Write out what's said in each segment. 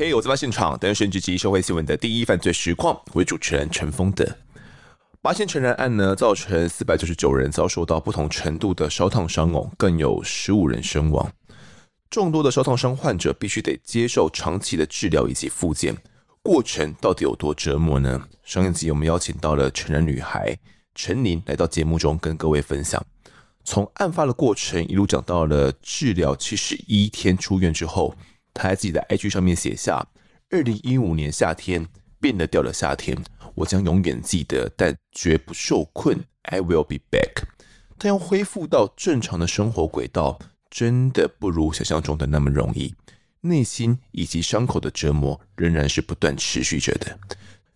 嘿，我在现场，单身直击社会新闻的第一犯罪实况，为主持人陈峰的八仙尘染案呢，造成四百九十九人遭受到不同程度的烧烫伤哦，更有十五人身亡。众多的烧烫伤患者必须得接受长期的治疗以及复健，过程到底有多折磨呢？上一集我们邀请到了成人女孩陈宁来到节目中跟各位分享，从案发的过程一路讲到了治疗七十一天出院之后。他在自己的 IG 上面写下：“二零一五年夏天，变得掉的夏天，我将永远记得，但绝不受困。I will be back。他要恢复到正常的生活轨道，真的不如想象中的那么容易。内心以及伤口的折磨仍然是不断持续着的。”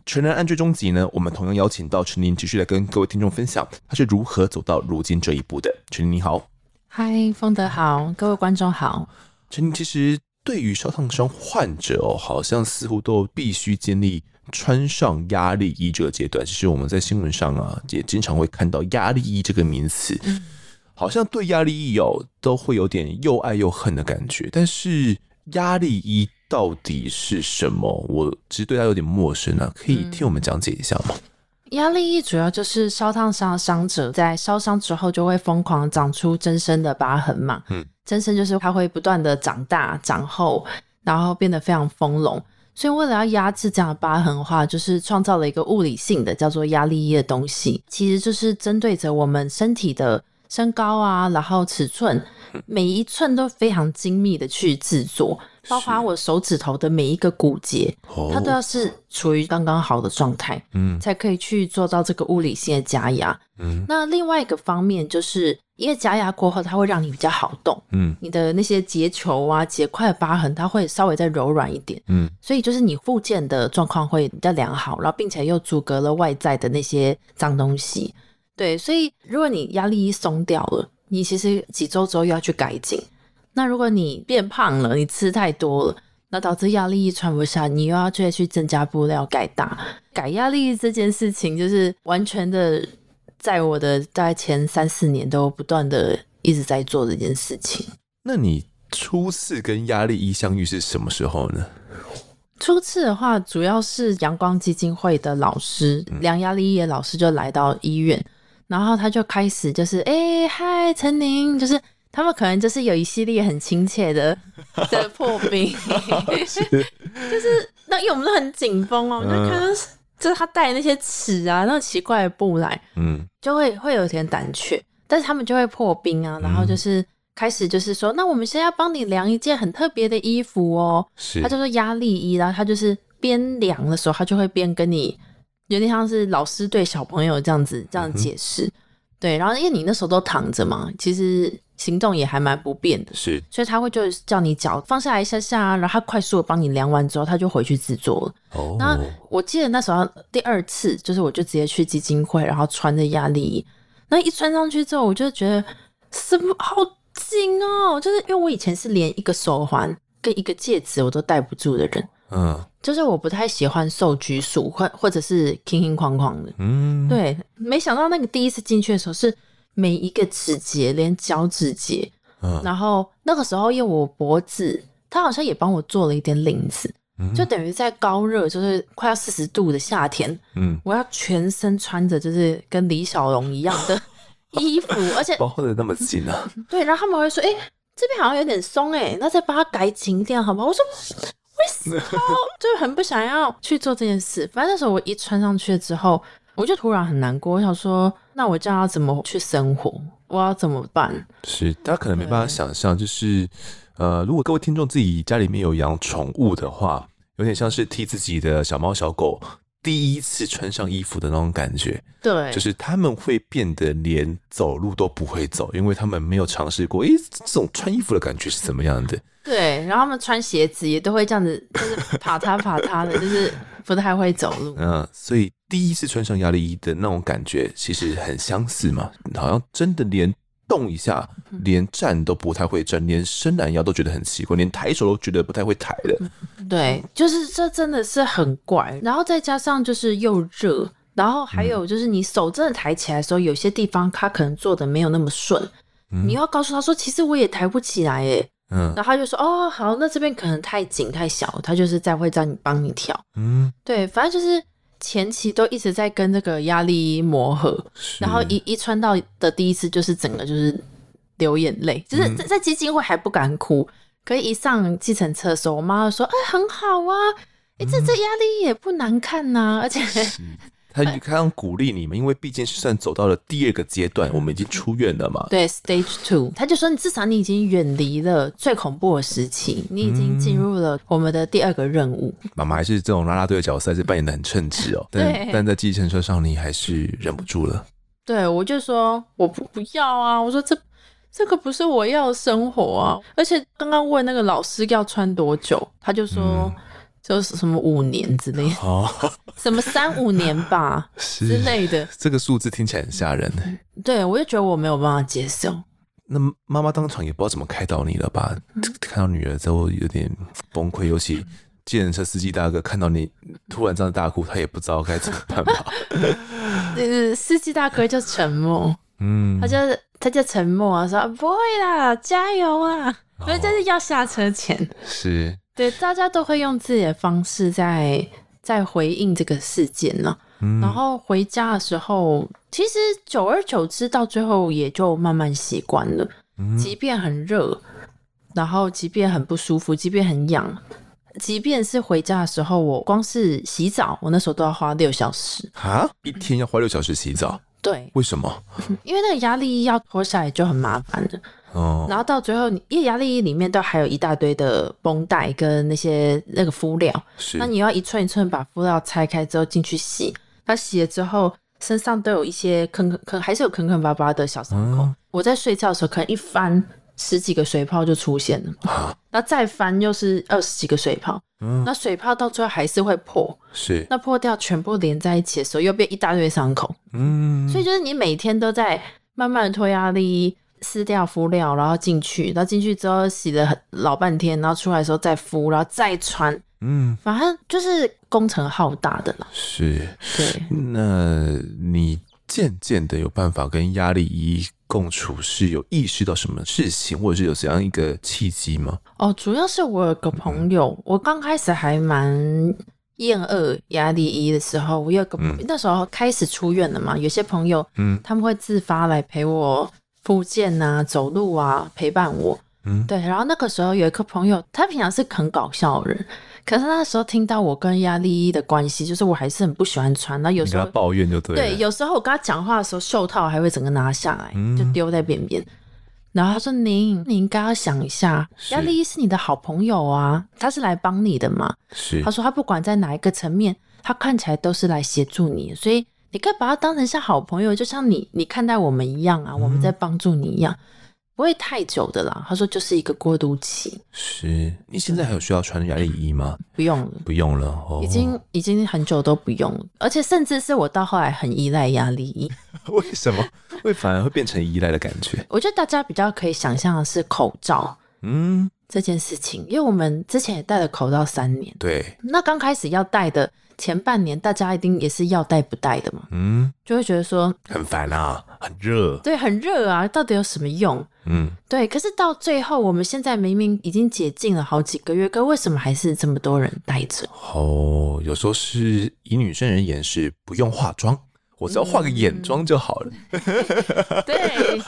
成人案最终集呢，我们同样邀请到陈宁继续来跟各位听众分享，他是如何走到如今这一步的。陈宁你好，嗨，丰德好，各位观众好。陈宁其实。对于烧烫伤患者哦，好像似乎都必须经历穿上压力衣这个阶段。其实我们在新闻上啊，也经常会看到压力衣这个名词，好像对压力衣哦都会有点又爱又恨的感觉。但是压力衣到底是什么？我其实对它有点陌生啊，可以听我们讲解一下吗？压力衣主要就是烧烫伤的伤者在烧伤之后就会疯狂长出增生的疤痕嘛。嗯，增生就是它会不断的长大、长厚，然后变得非常丰隆。所以为了要压制这样的疤痕的话，就是创造了一个物理性的叫做压力衣的东西，其实就是针对着我们身体的身高啊，然后尺寸，每一寸都非常精密的去制作。包括我手指头的每一个骨节，它都要是处于刚刚好的状态，嗯，才可以去做到这个物理性的加压。嗯，那另外一个方面就是，因为加压过后，它会让你比较好动，嗯，你的那些结球啊、结块的疤痕，它会稍微再柔软一点，嗯，所以就是你附件的状况会比较良好，然后并且又阻隔了外在的那些脏东西。对，所以如果你压力一松掉了，你其实几周之后又要去改进。那如果你变胖了，你吃太多了，那导致压力衣穿不下，你又要再去增加布料改大。改压力衣这件事情，就是完全的在我的大概前三四年都不断的一直在做这件事情。那你初次跟压力一相遇是什么时候呢？初次的话，主要是阳光基金会的老师，梁压力衣的老师就来到医院，然后他就开始就是，哎，嗨，陈宁，就是。他们可能就是有一系列很亲切的 的破冰，就是那因为我们都很紧绷哦，我就看到就是他带那些尺啊，那奇怪的布来，嗯，就会会有点胆怯，但是他们就会破冰啊，然后就是开始就是说，那我们现在要帮你量一件很特别的衣服哦，是，他就说压力衣，然后他就是边量的时候，他就会边跟你有点像是老师对小朋友这样子这样解释，对，然后因为你那时候都躺着嘛，其实。行动也还蛮不便的，是，所以他会就叫你脚放下来一下下，然后他快速的帮你量完之后，他就回去制作了。哦，那我记得那时候第二次，就是我就直接去基金会，然后穿着压力衣，那一穿上去之后，我就觉得什么好紧哦，就是因为我以前是连一个手环跟一个戒指我都戴不住的人，嗯，就是我不太喜欢受拘束或或者是轻轻框框的，嗯，对，没想到那个第一次进去的时候是。每一个指节，连脚趾节，嗯，然后那个时候，因为我脖子，他好像也帮我做了一点领子，嗯，就等于在高热，就是快要四十度的夏天，嗯，我要全身穿着就是跟李小龙一样的 衣服，而且包的那么紧啊，对，然后他们会说，哎，这边好像有点松，哎，那再把它改紧一点，好不好？我说为什么？就很不想要去做这件事。反正那时候我一穿上去之后。我就突然很难过，我想说，那我这样要怎么去生活？我要怎么办？是，大家可能没办法想象，就是，呃，如果各位听众自己家里面有养宠物的话，有点像是替自己的小猫小狗第一次穿上衣服的那种感觉。对，就是他们会变得连走路都不会走，因为他们没有尝试过，诶、欸，这种穿衣服的感觉是怎么样的？对，然后他们穿鞋子也都会这样子，就是爬嗒爬嗒的，就是不太会走路。嗯，所以第一次穿上压力衣的那种感觉，其实很相似嘛。好像真的连动一下，连站都不太会站，连伸懒腰都觉得很奇怪，连抬手都觉得不太会抬的。对，就是这真的是很怪。然后再加上就是又热，然后还有就是你手真的抬起来的时候，有些地方它可能做的没有那么顺，嗯，你要告诉他说，其实我也抬不起来诶。嗯，然后他就说哦好，那这边可能太紧太小，他就是再会让你帮你调，嗯，对，反正就是前期都一直在跟这个压力磨合，然后一一穿到的第一次就是整个就是流眼泪，就是在在基金会还不敢哭，可以一上计程车的时候，我妈就说哎很好啊，哎这这压力也不难看呐、啊，而且。他刚刚鼓励你们，因为毕竟是算走到了第二个阶段，我们已经出院了嘛。对，Stage Two，他就说你至少你已经远离了最恐怖的时期，你已经进入了我们的第二个任务。妈妈还是这种啦啦队的角色，还是扮演的很称职哦。但但在计程车上，你还是忍不住了。对，我就说我不不要啊！我说这这个不是我要的生活啊！而且刚刚问那个老师要穿多久，他就说。嗯就是什么五年之类的，哦，什么三五年吧 之类的，这个数字听起来很吓人呢。对，我就觉得我没有办法接受。那妈妈当场也不知道怎么开导你了吧？嗯、看到女儿之后有点崩溃，尤其计程车司机大哥看到你突然这样大哭，他也不知道该怎么办吧？呃，司机大哥就沉默，嗯，他就他就沉默啊，说不会啦，加油啊，所以这是要下车前是。对，大家都会用自己的方式在在回应这个事件呢。嗯、然后回家的时候，其实久而久之，到最后也就慢慢习惯了。嗯、即便很热，然后即便很不舒服，即便很痒，即便是回家的时候，我光是洗澡，我那时候都要花六小时啊！一天要花六小时洗澡？对，为什么？因为那个压力衣要脱下来就很麻烦的。哦，然后到最后，你因为压力衣里面都还有一大堆的绷带跟那些那个敷料，是，那你要一寸一寸把敷料拆开之后进去洗，它洗了之后身上都有一些坑坑坑，还是有坑坑巴巴的小伤口。嗯、我在睡觉的时候，可能一翻十几个水泡就出现了，啊、那再翻又是二十几个水泡，嗯、那水泡到最后还是会破，是，那破掉全部连在一起的时候又变一大堆伤口，嗯，所以就是你每天都在慢慢的脱压力衣。撕掉敷料，然后进去，然后进去之后洗了很老半天，然后出来的时候再敷，然后再穿，嗯，反正就是工程浩大的啦。是，对。那你渐渐的有办法跟压力一共处，是有意识到什么事情，或者是有怎样一个契机吗？哦，主要是我有个朋友，嗯、我刚开始还蛮厌恶压力一的时候，我有个、嗯、那时候开始出院了嘛，有些朋友，嗯，他们会自发来陪我。复健啊，走路啊，陪伴我。嗯，对。然后那个时候有一个朋友，他平常是很搞笑的人，可是那时候听到我跟压力衣的关系，就是我还是很不喜欢穿。那有时候抱怨就对。对，有时候我跟他讲话的时候，袖套还会整个拿下来，嗯、就丢在边边。然后他说：“您，你应该要想一下，压力衣是你的好朋友啊，他是来帮你的嘛。是。他说他不管在哪一个层面，他看起来都是来协助你，所以。”你可以把他当成像好朋友，就像你你看待我们一样啊，嗯、我们在帮助你一样，不会太久的啦。他说就是一个过渡期。是，你现在还有需要穿压力衣吗？不用了，不用了，哦、已经已经很久都不用了，而且甚至是我到后来很依赖压力衣。为什么会反而会变成依赖的感觉？我觉得大家比较可以想象的是口罩，嗯，这件事情，因为我们之前也戴了口罩三年，对，那刚开始要戴的。前半年大家一定也是要戴不戴的嘛，嗯，就会觉得说很烦啊，很热，对，很热啊，到底有什么用？嗯，对。可是到最后，我们现在明明已经解禁了好几个月，可为什么还是这么多人戴着？哦，有时候是以女生而言是不用化妆，我只要化个眼妆就好了。嗯、对，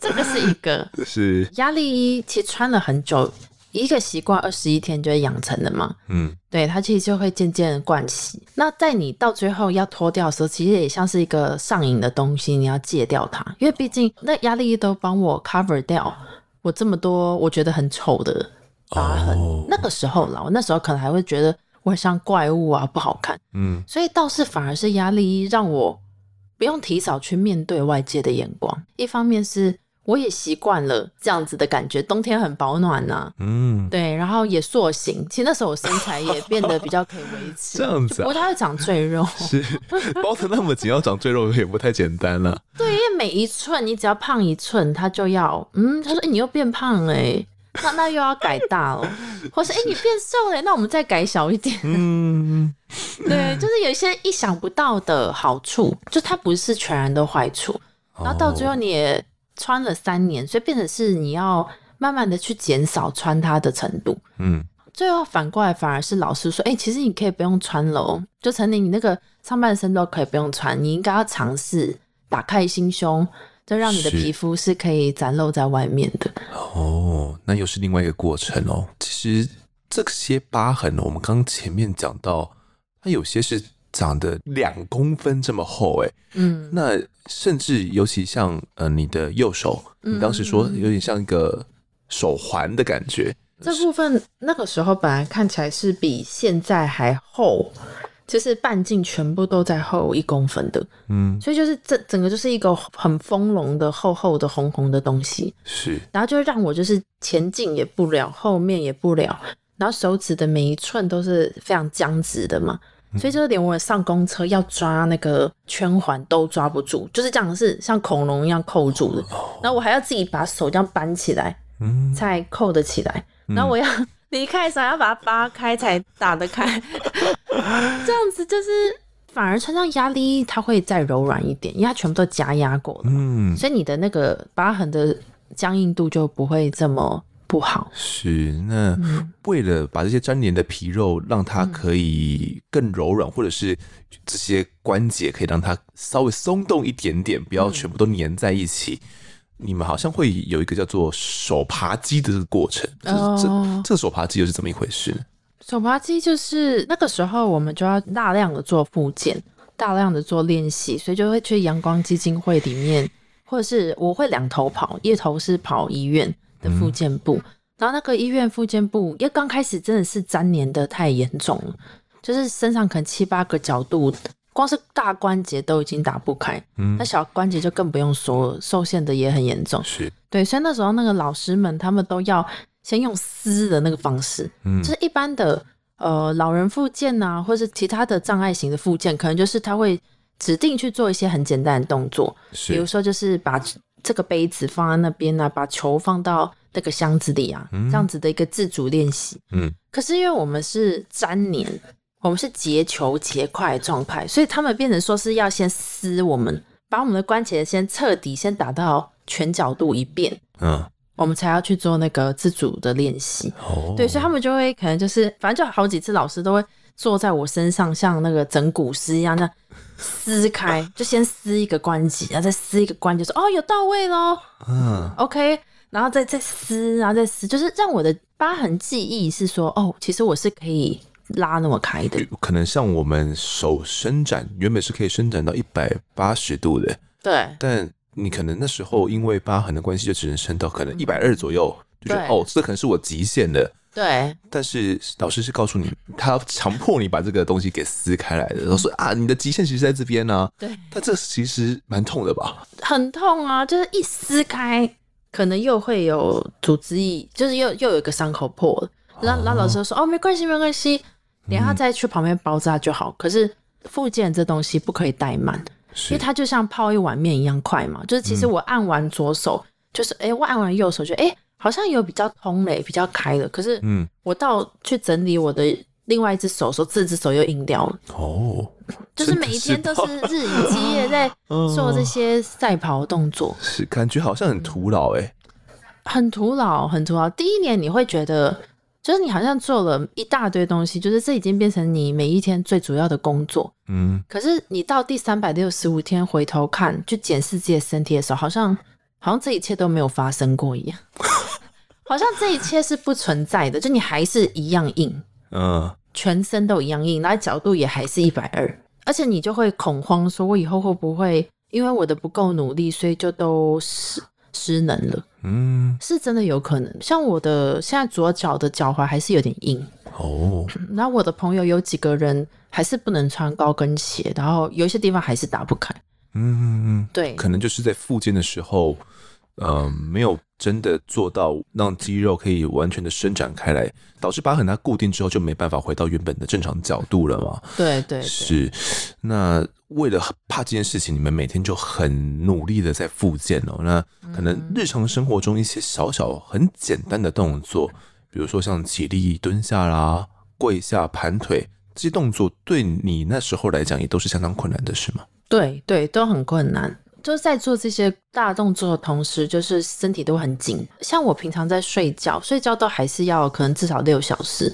这个是一个 是压力衣，其实穿了很久。一个习惯二十一天就会养成的嘛，嗯，对，它其实就会渐渐惯习。那在你到最后要脱掉的时候，其实也像是一个上瘾的东西，你要戒掉它，因为毕竟那压力都帮我 cover 掉我这么多我觉得很丑的疤痕。哦、那个时候啦，我那时候可能还会觉得我很像怪物啊，不好看，嗯，所以倒是反而是压力衣让我不用提早去面对外界的眼光。一方面是。我也习惯了这样子的感觉，冬天很保暖呐、啊，嗯，对，然后也塑形，其实那时候我身材也变得比较可以维持，这样子、啊，不太会长赘肉，是包的那么紧，要长赘肉也不太简单了。对，因为每一寸你只要胖一寸，他就要，嗯，他说，哎、欸，你又变胖了、欸，那那又要改大了，或是哎、欸，你变瘦了，那我们再改小一点，嗯，对，就是有一些意想不到的好处，就它不是全然的坏处，然后到最后你也。穿了三年，所以变成是你要慢慢的去减少穿它的程度。嗯，最后反过来反而是老师说，哎、欸，其实你可以不用穿了哦，就成年你那个上半身都可以不用穿，你应该要尝试打开心胸，就让你的皮肤是可以展露在外面的。哦，那又是另外一个过程哦。其实这些疤痕，我们刚前面讲到，它有些是。长得两公分这么厚，哎，嗯，那甚至尤其像呃你的右手，你当时说有点像一个手环的感觉。这部分那个时候本来看起来是比现在还厚，就是半径全部都在厚一公分的，嗯，所以就是这整个就是一个很丰隆的厚厚的红红的东西，是，然后就让我就是前进也不了，后面也不了，然后手指的每一寸都是非常僵直的嘛。所以就是连我上公车要抓那个圈环都抓不住，就是这样，是像恐龙一样扣住的。然后我还要自己把手这样扳起来，才扣得起来。然后我要 离开的时候要把它扒开才打得开。这样子就是反而穿上压力它会再柔软一点，因为它全部都加压过了。嗯，所以你的那个疤痕的僵硬度就不会这么。不好是那为了把这些粘连的皮肉让它可以更柔软，嗯、或者是这些关节可以让它稍微松动一点点，不要全部都粘在一起。嗯、你们好像会有一个叫做手扒鸡的这个过程。哦、这这个手扒鸡又是怎么一回事呢？手扒鸡就是那个时候我们就要大量的做复健，大量的做练习，所以就会去阳光基金会里面，或者是我会两头跑，一头是跑医院。的复健部，然后那个医院复健部，因为刚开始真的是粘连的太严重了，就是身上可能七八个角度，光是大关节都已经打不开，嗯，那小关节就更不用说，受限的也很严重，是。对，所以那时候那个老师们他们都要先用撕的那个方式，嗯，就是一般的呃老人复健啊，或是其他的障碍型的复健，可能就是他会指定去做一些很简单的动作，是比如说就是把。这个杯子放在那边呢、啊，把球放到那个箱子里啊，嗯、这样子的一个自主练习。嗯，可是因为我们是粘黏，我们是结球结块状态，所以他们变成说是要先撕我们，把我们的关节先彻底先打到全角度一遍，嗯，我们才要去做那个自主的练习。哦，对，所以他们就会可能就是，反正就好几次老师都会坐在我身上，像那个整骨师一样那。撕开，就先撕一个关节，然后再撕一个关节，说哦，有到位咯。嗯，OK，然后再再撕，然后再撕，就是让我的疤痕记忆是说，哦，其实我是可以拉那么开的。可能像我们手伸展，原本是可以伸展到一百八十度的，对。但你可能那时候因为疤痕的关系，就只能伸到可能一百二左右，就觉得哦，这可能是我极限的。对，但是老师是告诉你，他要强迫你把这个东西给撕开来的。然后说啊，你的极限其实在这边呢、啊。对，但这其实蛮痛的吧？很痛啊，就是一撕开，可能又会有组织液，就是又又有一个伤口破了。然后，然后老师说哦，没关系，没关系，等下再去旁边包扎就好。嗯、可是附件这东西不可以怠慢，是因为它就像泡一碗面一样快嘛。就是其实我按完左手，嗯、就是哎，我按完右手就哎。好像有比较通嘞，比较开的。可是，嗯，我到去整理我的另外一只手的时候，这只手又硬掉了。哦，就是每一天都是日以继夜在 做这些赛跑动作，是感觉好像很徒劳哎，很徒劳，很徒劳。第一年你会觉得，就是你好像做了一大堆东西，就是这已经变成你每一天最主要的工作。嗯，可是你到第三百六十五天回头看，去检视自己的身体的时候，好像好像这一切都没有发生过一样。好像这一切是不存在的，就你还是一样硬，嗯，全身都一样硬，然后角度也还是一百二，而且你就会恐慌，说我以后会不会因为我的不够努力，所以就都失失能了？嗯，是真的有可能。像我的现在左脚的脚踝还是有点硬哦，然后我的朋友有几个人还是不能穿高跟鞋，然后有一些地方还是打不开。嗯嗯，对，可能就是在复健的时候。呃，没有真的做到让肌肉可以完全的伸展开来，导致疤痕它固定之后就没办法回到原本的正常角度了嘛？对对，对，是。那为了怕这件事情，你们每天就很努力的在复健哦。那可能日常生活中一些小小很简单的动作，比如说像起立、蹲下啦、跪下、盘腿这些动作，对你那时候来讲也都是相当困难的，是吗？对对，都很困难。就是在做这些大动作的同时，就是身体都很紧。像我平常在睡觉，睡觉都还是要可能至少六小时，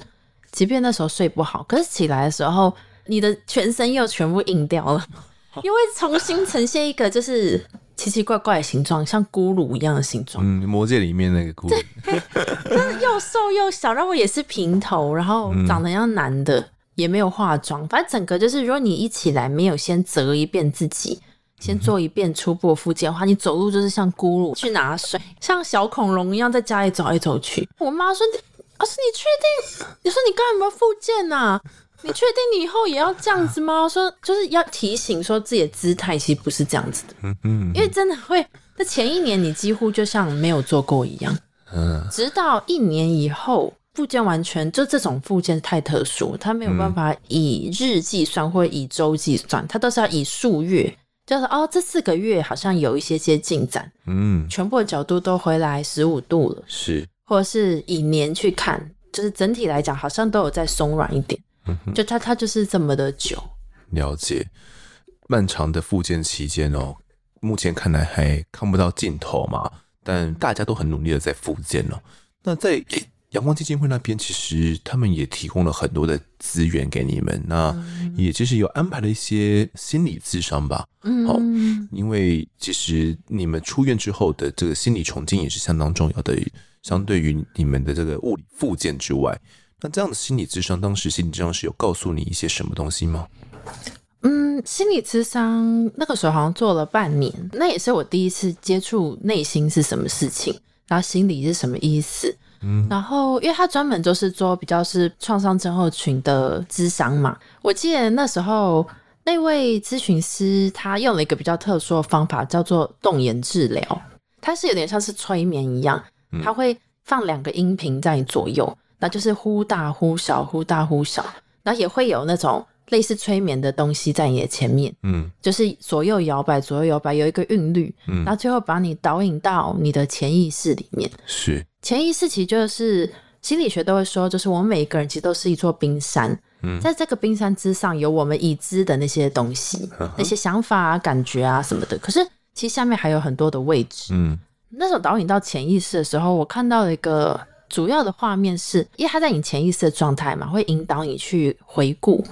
即便那时候睡不好，可是起来的时候，你的全身又全部硬掉了，因为重新呈现一个就是奇奇怪怪的形状，像咕噜一样的形状。嗯，魔界里面那个咕噜，真的又瘦又小，然后也是平头，然后长得像男的，嗯、也没有化妆，反正整个就是，如果你一起来没有先折一遍自己。先做一遍初步复健的话，你走路就是像咕噜去拿水，像小恐龙一样在家里走来走去。我妈说：“老师，你确定？你说你刚才有没有复健呐？你确定你以后也要这样子吗？”说就是要提醒说自己的姿态其实不是这样子的，嗯嗯，因为真的会，在前一年你几乎就像没有做过一样，嗯，直到一年以后复健完全，就这种复健太特殊，它没有办法以日计算或以周计算，它都是要以数月。就是哦，这四个月好像有一些些进展，嗯，全部的角度都回来十五度了，是，或者是以年去看，就是整体来讲好像都有在松软一点，嗯哼，就它它就是这么的久。了解，漫长的复健期间哦，目前看来还看不到尽头嘛，但大家都很努力的在复健哦。那在阳光基金会那边，其实他们也提供了很多的资源给你们，那也就是有安排了一些心理咨商吧。嗯，好，因为其实你们出院之后的这个心理重建也是相当重要的，相对于你们的这个物理复健之外，那这样的心理咨商，当时心理咨商是有告诉你一些什么东西吗？嗯，心理咨商那个时候好像做了半年，那也是我第一次接触内心是什么事情，然后心理是什么意思。嗯，然后因为他专门就是做比较是创伤症候群的咨商嘛，我记得那时候那位咨询师他用了一个比较特殊的方法，叫做动眼治疗，它是有点像是催眠一样，他会放两个音频在你左右，那就是忽大忽小，忽大忽小，然后也会有那种类似催眠的东西在你的前面，嗯，就是左右摇摆，左右摇摆，有一个韵律，嗯，然后最后把你导引到你的潜意识里面，是。潜意识其实就是心理学都会说，就是我们每一个人其实都是一座冰山，嗯，在这个冰山之上有我们已知的那些东西，呵呵那些想法啊、感觉啊什么的。可是其实下面还有很多的位置，嗯。那时候导引到潜意识的时候，我看到了一个主要的画面是，是因为他在你潜意识的状态嘛，会引导你去回顾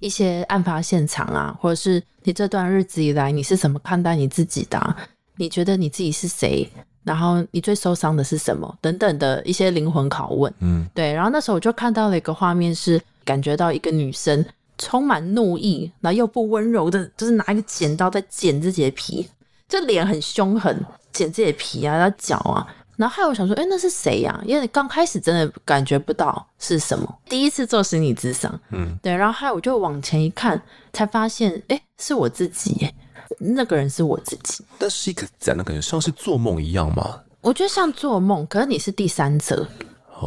一些案发现场啊，或者是你这段日子以来你是怎么看待你自己的啊？你觉得你自己是谁？然后你最受伤的是什么？等等的一些灵魂拷问，嗯，对。然后那时候我就看到了一个画面，是感觉到一个女生充满怒意，然后又不温柔的，就是拿一个剪刀在剪自己的皮，就脸很凶狠，剪自己的皮啊，然后脚啊。然后还有我想说，哎，那是谁呀？因为刚开始真的感觉不到是什么，第一次做心理咨商，嗯，对。然后还有我就往前一看，才发现，哎，是我自己耶。那个人是我自己，但是一个怎样的感觉，像是做梦一样吗？我觉得像做梦，可是你是第三者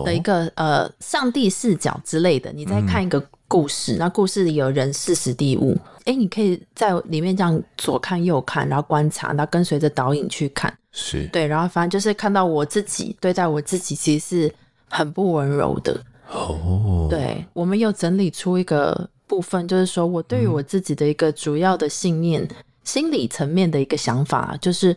的一个、哦、呃上帝视角之类的，你在看一个故事，嗯、那故事里有人事时地物，哎，你可以在里面这样左看右看，然后观察，然后跟随着导引去看，是对，然后反正就是看到我自己对待我自己，其实是很不温柔的哦。对，我们又整理出一个部分，就是说我对于我自己的一个主要的信念。嗯心理层面的一个想法就是，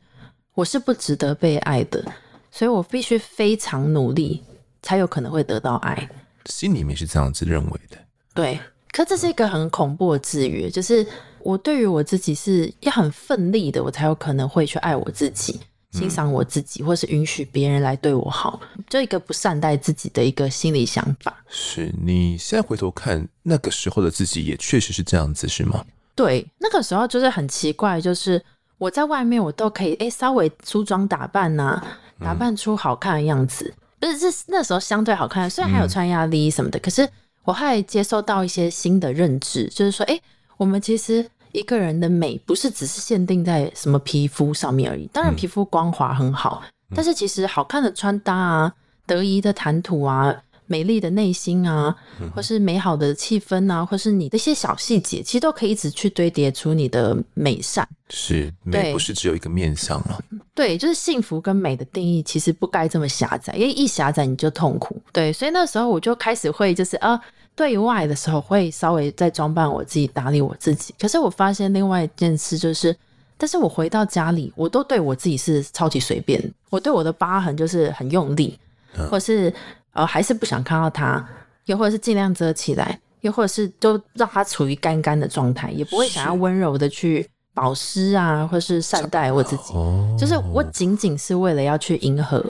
我是不值得被爱的，所以我必须非常努力，才有可能会得到爱。心里面是这样子认为的，对。可这是一个很恐怖的制约，就是我对于我自己是要很奋力的，我才有可能会去爱我自己，欣赏我自己，或是允许别人来对我好，就一个不善待自己的一个心理想法。是你现在回头看那个时候的自己，也确实是这样子，是吗？对，那个时候就是很奇怪，就是我在外面我都可以哎稍微梳妆打扮呐、啊，打扮出好看的样子，不、嗯、是是那时候相对好看，虽然还有穿压力什么的，嗯、可是我还接受到一些新的认知，就是说，哎，我们其实一个人的美不是只是限定在什么皮肤上面而已，当然皮肤光滑很好，嗯、但是其实好看的穿搭啊，得宜的谈吐啊。美丽的内心啊，或是美好的气氛啊，或是你的一些小细节，其实都可以一直去堆叠出你的美善。是美，不是只有一个面向了。对，就是幸福跟美的定义，其实不该这么狭窄，因为一狭窄你就痛苦。对，所以那时候我就开始会，就是啊，对外的时候会稍微再装扮我自己，打理我自己。可是我发现另外一件事就是。但是我回到家里，我都对我自己是超级随便。我对我的疤痕就是很用力，嗯、或是呃还是不想看到它，又或者是尽量遮起来，又或者是都让它处于干干的状态，也不会想要温柔的去保湿啊，或是善待我自己。哦、就是我仅仅是为了要去迎合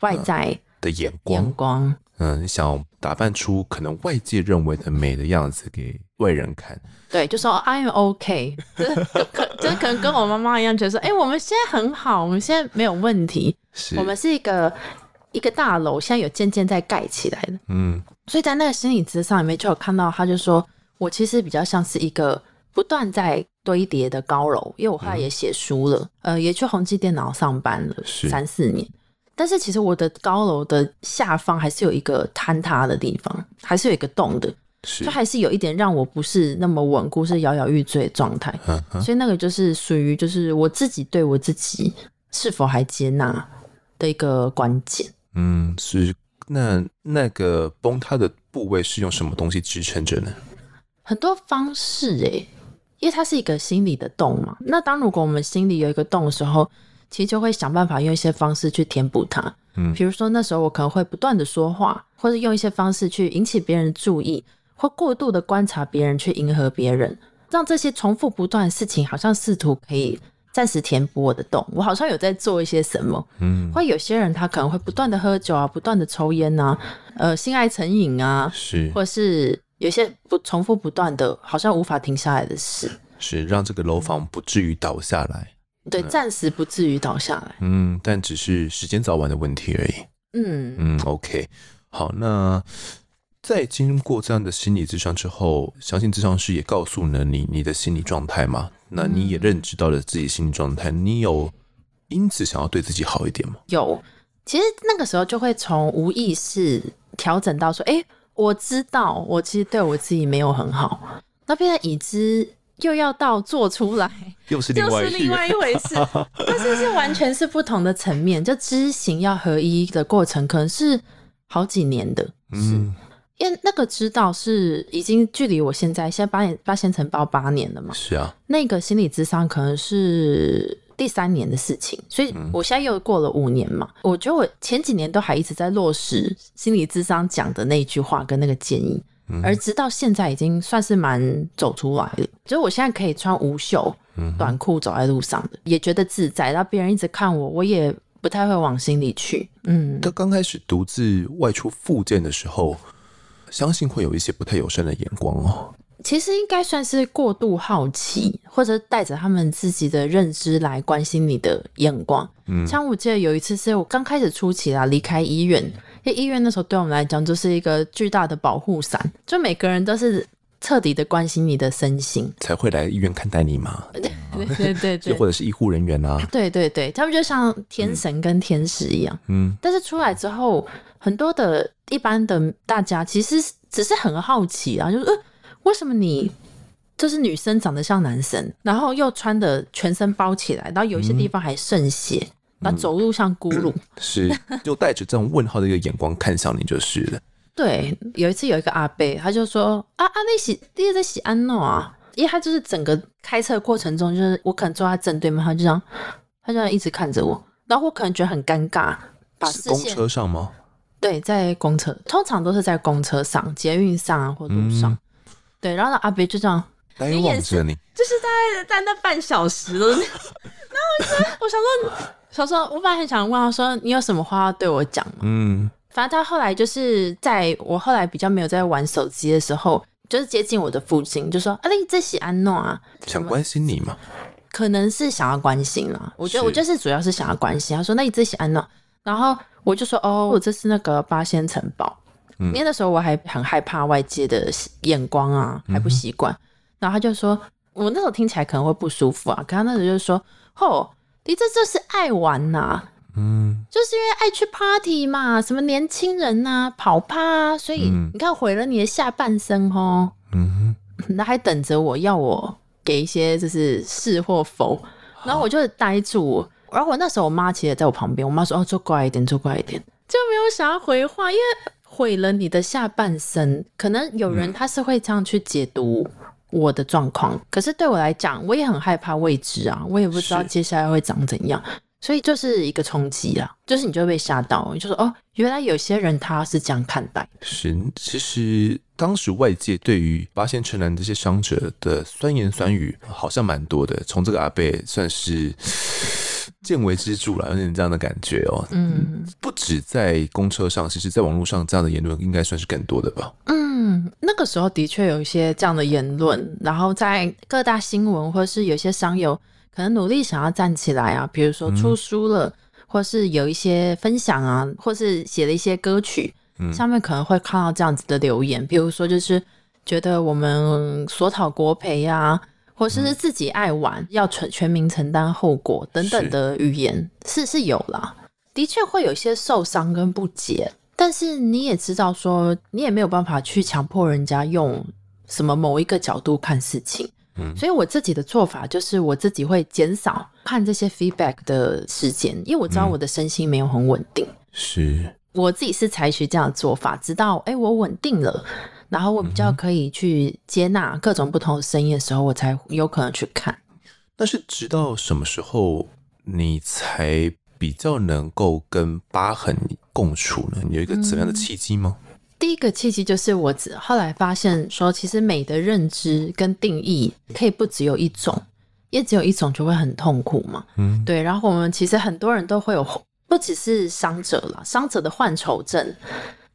外在、嗯、的眼光。眼光，嗯，你想打扮出可能外界认为的美的样子给外人看。对，就说 I am OK，就是可就是可能跟我妈妈一样，觉得说，哎、欸，我们现在很好，我们现在没有问题，我们是一个一个大楼，现在有渐渐在盖起来的，嗯，所以在那个心理咨上里面就有看到，他就说我其实比较像是一个不断在堆叠的高楼，因为我后来也写书了，嗯、呃，也去宏基电脑上班了三四年，但是其实我的高楼的下方还是有一个坍塌的地方，还是有一个洞的。就还是有一点让我不是那么稳固，是摇摇欲坠的状态，所以那个就是属于就是我自己对我自己是否还接纳的一个关键。嗯，是那那个崩塌的部位是用什么东西支撑着呢？很多方式哎、欸，因为它是一个心理的洞嘛。那当如果我们心里有一个洞的时候，其实就会想办法用一些方式去填补它。嗯，比如说那时候我可能会不断的说话，或者用一些方式去引起别人的注意。或过度的观察别人去迎合别人，让这些重复不断的事情好像试图可以暂时填补我的洞。我好像有在做一些什么，嗯，或有些人他可能会不断的喝酒啊，不断的抽烟啊，呃，性爱成瘾啊，是，或是有些不重复不断的，好像无法停下来的事，是让这个楼房不至于倒下来，对，暂时不至于倒下来，嗯，但只是时间早晚的问题而已，嗯。嗯，OK，好，那。在经过这样的心理咨商之后，相信咨商师也告诉了你你的心理状态嘛？那你也认知到了自己心理状态，你有因此想要对自己好一点吗？有，其实那个时候就会从无意识调整到说，哎、欸，我知道我其实对我自己没有很好，那变成已知又要到做出来，又是另外又是另外一回事，但是是完全是不同的层面，就知行要合一的过程，可能是好几年的，嗯。因为那个知道是已经距离我现在现在八年八仙尘爆八年了嘛，是啊，那个心理智商可能是第三年的事情，所以我现在又过了五年嘛。嗯、我觉得我前几年都还一直在落实心理智商讲的那句话跟那个建议，嗯、而直到现在已经算是蛮走出来了。就是我现在可以穿无袖短裤走在路上的，也觉得自在。然后别人一直看我，我也不太会往心里去。嗯，他刚开始独自外出复健的时候。相信会有一些不太友善的眼光哦。其实应该算是过度好奇，或者带着他们自己的认知来关心你的眼光。嗯，像我记得有一次是我刚开始初期啦，离开医院，因为医院那时候对我们来讲就是一个巨大的保护伞，就每个人都是彻底的关心你的身心，才会来医院看待你嘛。对对对对，或者是医护人员啊。对对对，他们就像天神跟天使一样。嗯，但是出来之后，很多的。一般的大家其实只是很好奇啊，就是呃，为什么你就是女生长得像男生，然后又穿的全身包起来，然后有一些地方还渗血，嗯、然后走路像咕噜，是就带着这种问号的一个眼光看向你就是了。对，有一次有一个阿伯，他就说啊啊，那洗第二在洗安诺啊，因为他就是整个开车过程中，就是我可能坐在正对面，他就这样，他就这样一直看着我，然后我可能觉得很尴尬，把视线，公车上吗？对，在公车，通常都是在公车上、捷运上啊，或路上。嗯、对，然后阿伯就这样，你眼神，就是在在那半小时都是。然后我想说，想说，我本来很想问他说，你有什么话要对我讲吗？嗯，反正他后来就是在我后来比较没有在玩手机的时候，就是接近我的父亲，就说：“啊，你这是安诺啊，想关心你吗？”可能是想要关心啦。我觉得我就是主要是想要关心。他说：“那你这喜安诺。”然后我就说哦，我这是那个八仙尘爆，嗯、因为那时候我还很害怕外界的眼光啊，还不习惯。嗯、然后他就说，我那时候听起来可能会不舒服啊。可他那时候就说，哦，你这就是爱玩呐、啊，嗯，就是因为爱去 party 嘛，什么年轻人呐、啊，跑趴啊，所以你看毁了你的下半生哦。嗯哼，那还等着我要我给一些就是是或否，然后我就呆住。然后我那时候，我妈其实也在我旁边。我妈说：“哦，坐乖一点，坐乖一点。”就没有想要回话，因为毁了你的下半生。可能有人他是会这样去解读我的状况。可是对我来讲，我也很害怕未知啊，我也不知道接下来会长怎样，所以就是一个冲击啊，就是你就会被吓到，你就说哦，原来有些人他是这样看待。是，其实当时外界对于八仙城南这些伤者的酸言酸语好像蛮多的，从这个阿贝算是。见微知著了，有点这样的感觉哦。嗯，不止在公车上，其实在网络上这样的言论应该算是更多的吧。嗯，那个时候的确有一些这样的言论，然后在各大新闻或是有些商友可能努力想要站起来啊，比如说出书了，嗯、或是有一些分享啊，或是写了一些歌曲，嗯、下面可能会看到这样子的留言，比如说就是觉得我们索讨国赔呀、啊。或是自己爱玩，嗯、要全全民承担后果等等的语言是是，是有啦，的确会有一些受伤跟不解，但是你也知道说，你也没有办法去强迫人家用什么某一个角度看事情，嗯，所以我自己的做法就是我自己会减少看这些 feedback 的时间，因为我知道我的身心没有很稳定，嗯、是。我自己是采取这样的做法，直到哎、欸、我稳定了。然后我比较可以去接纳各种不同的声音的时候，我才有可能去看。但是直到什么时候你才比较能够跟疤痕共处呢？你有一个怎样的契机吗？嗯，第一个契机就是我后来发现说，其实美的认知跟定义可以不只有一种，因为只有一种就会很痛苦嘛。嗯，对。然后我们其实很多人都会有，不只是伤者了，伤者的患愁症。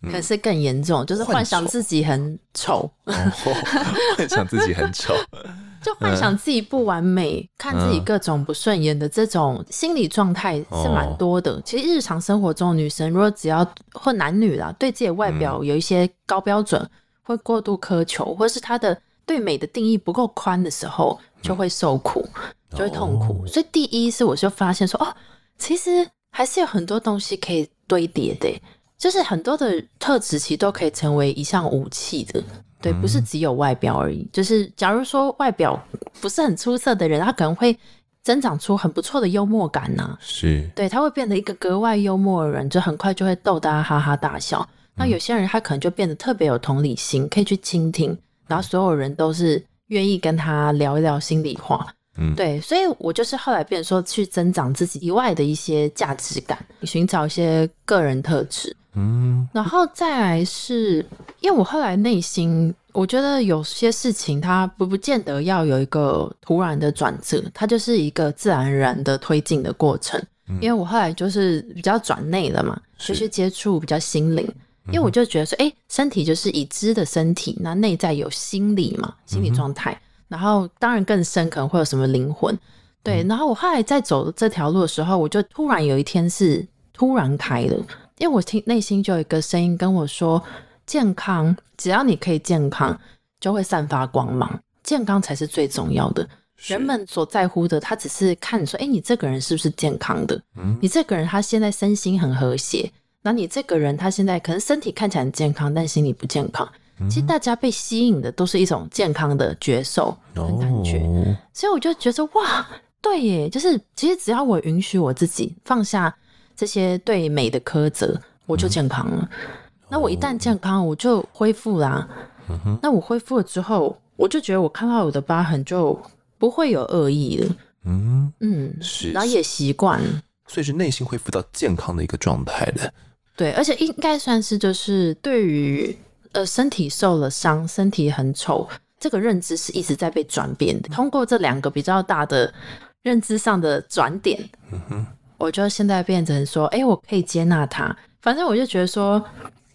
可是更严重，就是幻想自己很丑，幻想自己很丑，就幻想自己不完美，嗯、看自己各种不顺眼的这种心理状态是蛮多的。哦、其实日常生活中，女生如果只要或男女啦，对自己的外表有一些高标准，会过度苛求，或是她的对美的定义不够宽的时候，就会受苦，就会痛苦。哦、所以第一是我就发现说，哦，其实还是有很多东西可以堆叠的。就是很多的特质其实都可以成为一项武器的，对，不是只有外表而已。就是假如说外表不是很出色的人，他可能会增长出很不错的幽默感呐、啊，是，对，他会变得一个格外幽默的人，就很快就会逗大家哈哈大笑。那有些人他可能就变得特别有同理心，可以去倾听，然后所有人都是愿意跟他聊一聊心里话。嗯，对，所以我就是后来变成说去增长自己以外的一些价值感，寻找一些个人特质。嗯，然后再来是，因为我后来内心，我觉得有些事情它不不见得要有一个突然的转折，它就是一个自然而然的推进的过程。嗯、因为我后来就是比较转内了嘛，是。就去接触比较心灵，因为我就觉得说，哎，身体就是已知的身体，那内在有心理嘛，心理状态，嗯、然后当然更深可能会有什么灵魂，对。嗯、然后我后来在走这条路的时候，我就突然有一天是突然开了。因为我听内心就有一个声音跟我说：“健康，只要你可以健康，就会散发光芒。健康才是最重要的。是人们所在乎的，他只是看说，哎，你这个人是不是健康的？嗯，你这个人他现在身心很和谐。那你这个人他现在可能身体看起来很健康，但心理不健康。嗯、其实大家被吸引的都是一种健康的觉受的感觉。哦、所以我就觉得哇，对耶，就是其实只要我允许我自己放下。”这些对美的苛责，我就健康了。嗯、那我一旦健康，我就恢复啦。嗯、那我恢复了之后，我就觉得我看到我的疤痕就不会有恶意了。嗯嗯，是，然后也习惯了，所以是内心恢复到健康的一个状态的。对，而且应该算是就是对于呃身体受了伤、身体很丑这个认知是一直在被转变的。通过这两个比较大的认知上的转点，嗯哼。我就现在变成说，哎、欸，我可以接纳他。反正我就觉得说，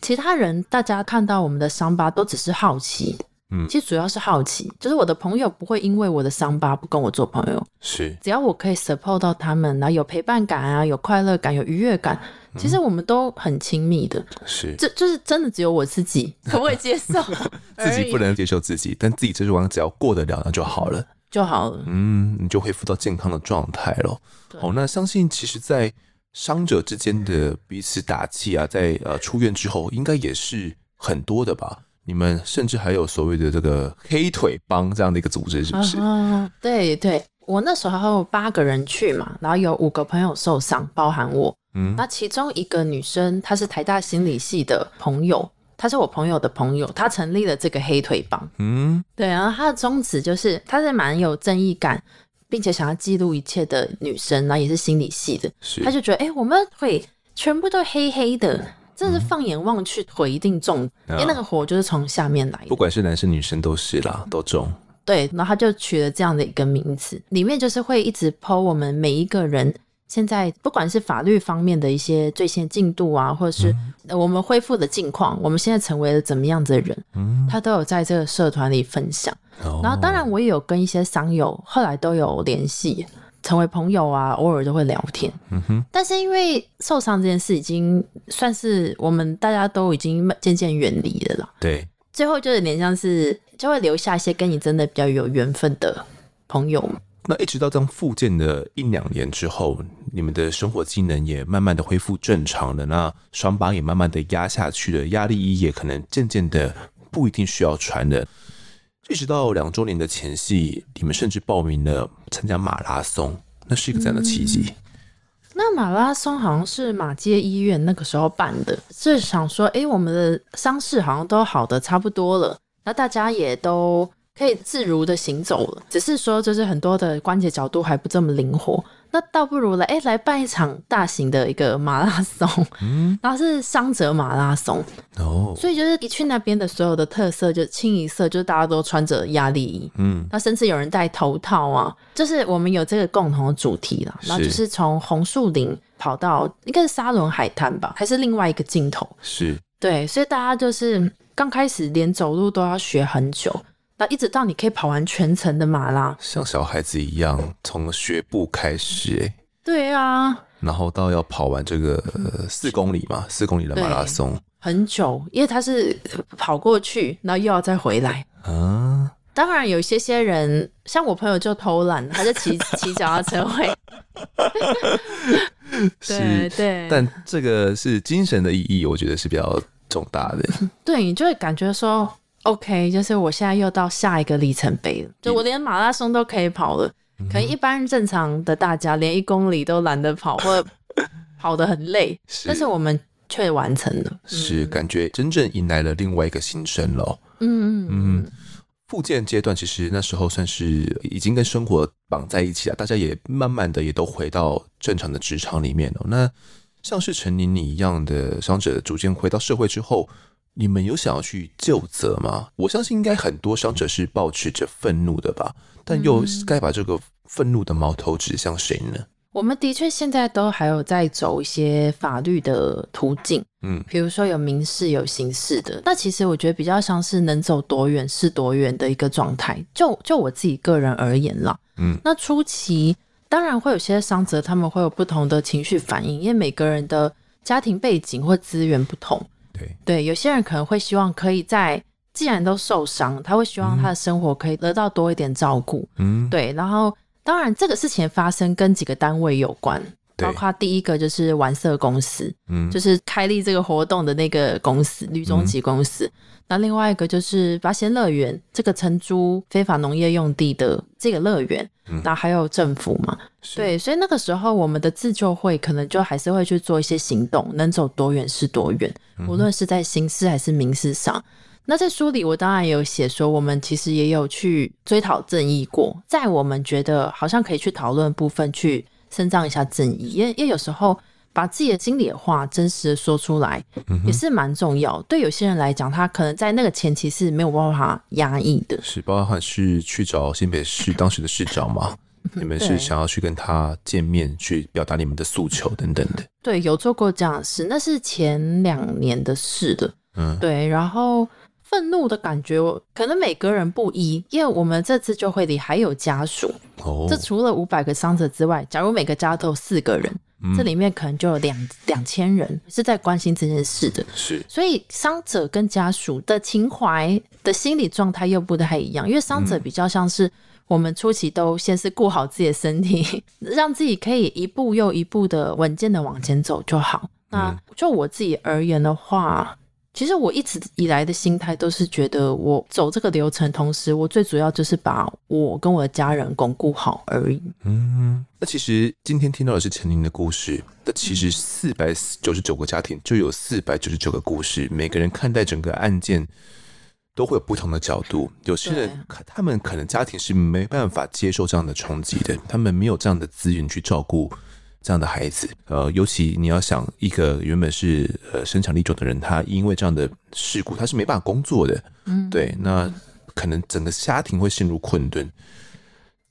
其他人大家看到我们的伤疤都只是好奇，嗯，其实主要是好奇。就是我的朋友不会因为我的伤疤不跟我做朋友，是只要我可以 support 到他们，然后有陪伴感啊，有快乐感，有愉悦感，其实我们都很亲密的。是，这就是真的只有我自己可 不可以接受，自己不能接受自己，但自己这关只要过得了，那就好了。就好了，嗯，你就恢复到健康的状态了。对好，那相信其实，在伤者之间的彼此打气啊，在呃出院之后，应该也是很多的吧？你们甚至还有所谓的这个黑腿帮这样的一个组织，是不是？嗯，对对，我那时候八个人去嘛，然后有五个朋友受伤，包含我。嗯，那其中一个女生，她是台大心理系的朋友。他是我朋友的朋友，他成立了这个黑腿帮。嗯，对，然后他的宗旨就是，他是蛮有正义感，并且想要记录一切的女生，然后也是心理系的。是他就觉得，哎、欸，我们会全部都黑黑的，真的是放眼望去，腿一定重，嗯、因为那个火就是从下面来的。不管是男生女生都是啦，都重。对，然后他就取了这样的一个名字，里面就是会一直 po 我们每一个人。现在不管是法律方面的一些最新进度啊，或者是我们恢复的境况，我们现在成为了怎么样子的人，嗯，他都有在这个社团里分享。哦、然后当然我也有跟一些商友后来都有联系，成为朋友啊，偶尔都会聊天。嗯哼。但是因为受伤这件事已经算是我们大家都已经渐渐远离了啦。对。最后就有点像是就会留下一些跟你真的比较有缘分的朋友。那一直到这样复健的一两年之后，你们的生活机能也慢慢的恢复正常了，那双把也慢慢的压下去了，压力也可能渐渐的不一定需要穿了。一直到两周年的前夕，你们甚至报名了参加马拉松，那是一个怎样的奇迹？那马拉松好像是马街医院那个时候办的，是想说，哎，我们的伤势好像都好的差不多了，那大家也都。可以自如的行走了，只是说就是很多的关节角度还不这么灵活，那倒不如来哎、欸、来办一场大型的一个马拉松，嗯，然后是伤者马拉松哦，所以就是一去那边的所有的特色就清一色，就是大家都穿着压力衣，嗯，那甚至有人戴头套啊，就是我们有这个共同的主题了，然后就是从红树林跑到应该是沙伦海滩吧，还是另外一个尽头，是。对，所以大家就是刚开始连走路都要学很久。那一直到你可以跑完全程的马拉，像小孩子一样从学步开始，哎，对啊，然后到要跑完这个四公里嘛，四公里的马拉松，很久，因为他是跑过去，然后又要再回来啊。当然有些些人，像我朋友就偷懒，他就骑骑脚踏车回。对对，但这个是精神的意义，我觉得是比较重大的。对，你就会感觉说。OK，就是我现在又到下一个里程碑了，就我连马拉松都可以跑了，嗯、可能一般正常的大家连一公里都懒得跑，或者 跑得很累，是但是我们却完成了，是感觉真正迎来了另外一个新生了。嗯嗯嗯，复健阶段其实那时候算是已经跟生活绑在一起了，大家也慢慢的也都回到正常的职场里面了。那像是陈宁你一样的伤者，逐渐回到社会之后。你们有想要去就责吗？我相信应该很多伤者是保持着愤怒的吧，但又该把这个愤怒的矛头指向谁呢？我们的确现在都还有在走一些法律的途径，嗯，比如说有民事有刑事的。那其实我觉得比较像是能走多远是多远的一个状态。就就我自己个人而言啦，嗯，那初期当然会有些伤者他们会有不同的情绪反应，因为每个人的家庭背景或资源不同。对，对，有些人可能会希望可以在既然都受伤，他会希望他的生活可以得到多一点照顾。嗯，对。然后，当然这个事情发生跟几个单位有关，包括第一个就是玩色公司，嗯，就是开立这个活动的那个公司，绿中级公司。嗯那另外一个就是八仙乐园，这个承租非法农业用地的这个乐园，那、嗯、还有政府嘛？是对，所以那个时候我们的自救会可能就还是会去做一些行动，能走多远是多远，无论是在刑事还是民事上。嗯、那在书里我当然也有写说，我们其实也有去追讨正义过，在我们觉得好像可以去讨论部分去伸张一下正义，因为因为有时候。把自己的心里的话真实的说出来，也是蛮重要。嗯、对有些人来讲，他可能在那个前期是没有办法压抑的。是，包括是去找新北市当时的市长嘛？你们是想要去跟他见面，去表达你们的诉求等等的。对，有做过这样的事，那是前两年的事的。嗯，对。然后愤怒的感觉，可能每个人不一，因为我们这次就会里还有家属。哦，这除了五百个伤者之外，假如每个家都有四个人。这里面可能就有两两千人是在关心这件事的，是，所以伤者跟家属的情怀的心理状态又不太一样，因为伤者比较像是我们初期都先是顾好自己的身体，让自己可以一步又一步的稳健的往前走就好。那就我自己而言的话，其实我一直以来的心态都是觉得，我走这个流程，同时我最主要就是把我跟我的家人巩固好而已。嗯，那其实今天听到的是陈宁的故事，那其实四百九十九个家庭就有四百九十九个故事，每个人看待整个案件都会有不同的角度。有些人他们可能家庭是没办法接受这样的冲击的，他们没有这样的资源去照顾。这样的孩子，呃，尤其你要想一个原本是呃生产力久的人，他因为这样的事故，他是没办法工作的，嗯，对，那可能整个家庭会陷入困顿。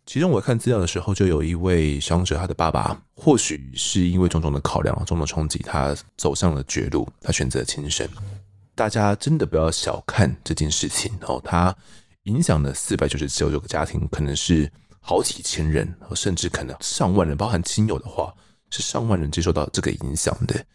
其中我看资料的时候，就有一位伤者，他的爸爸或许是因为种种的考量、种种冲击，他走上了绝路，他选择轻生。大家真的不要小看这件事情哦，他影响了四百九十九个家庭，可能是好几千人，甚至可能上万人，包含亲友的话。是上万人接受到这个影响的，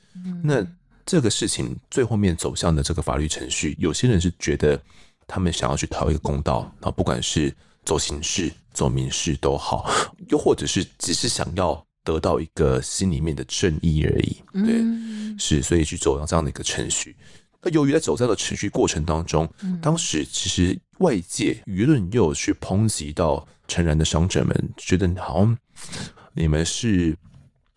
那这个事情最后面走向的这个法律程序，有些人是觉得他们想要去讨一个公道，啊，不管是走刑事、走民事都好，又或者是只是想要得到一个心里面的正义而已，对，是，所以去走上这样的一个程序。那由于在走这样的程序过程当中，当时其实外界舆论又有去抨击到陈然的伤者们，觉得好像你们是。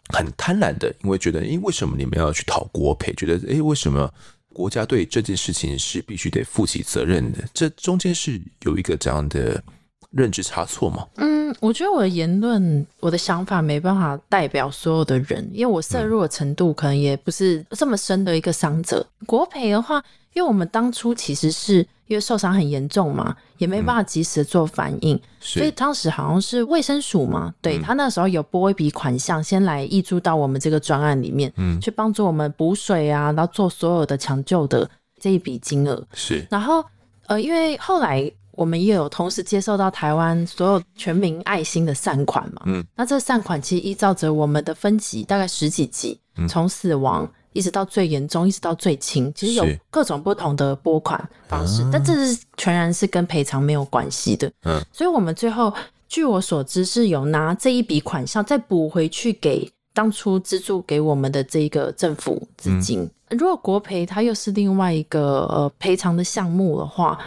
很贪婪的，因为觉得，诶，为什么你们要去讨国赔？觉得，诶，为什么国家对这件事情是必须得负起责任的？这中间是有一个这样的认知差错吗？嗯，我觉得我的言论、我的想法没办法代表所有的人，因为我涉入的程度可能也不是这么深的一个伤者。国培的话，因为我们当初其实是。因为受伤很严重嘛，也没办法及时做反应，嗯、所以当时好像是卫生署嘛，对、嗯、他那时候有拨一笔款项，先来挹注到我们这个专案里面，嗯，去帮助我们补水啊，然后做所有的抢救的这一笔金额是。然后呃，因为后来我们也有同时接受到台湾所有全民爱心的善款嘛，嗯，那这善款其实依照着我们的分级，大概十几级，从死亡。一直到最严重，一直到最轻，其实有各种不同的拨款方式，但这是全然是跟赔偿没有关系的。嗯，所以我们最后据我所知是有拿这一笔款项再补回去给当初资助给我们的这个政府资金。嗯、如果国赔它又是另外一个呃赔偿的项目的话，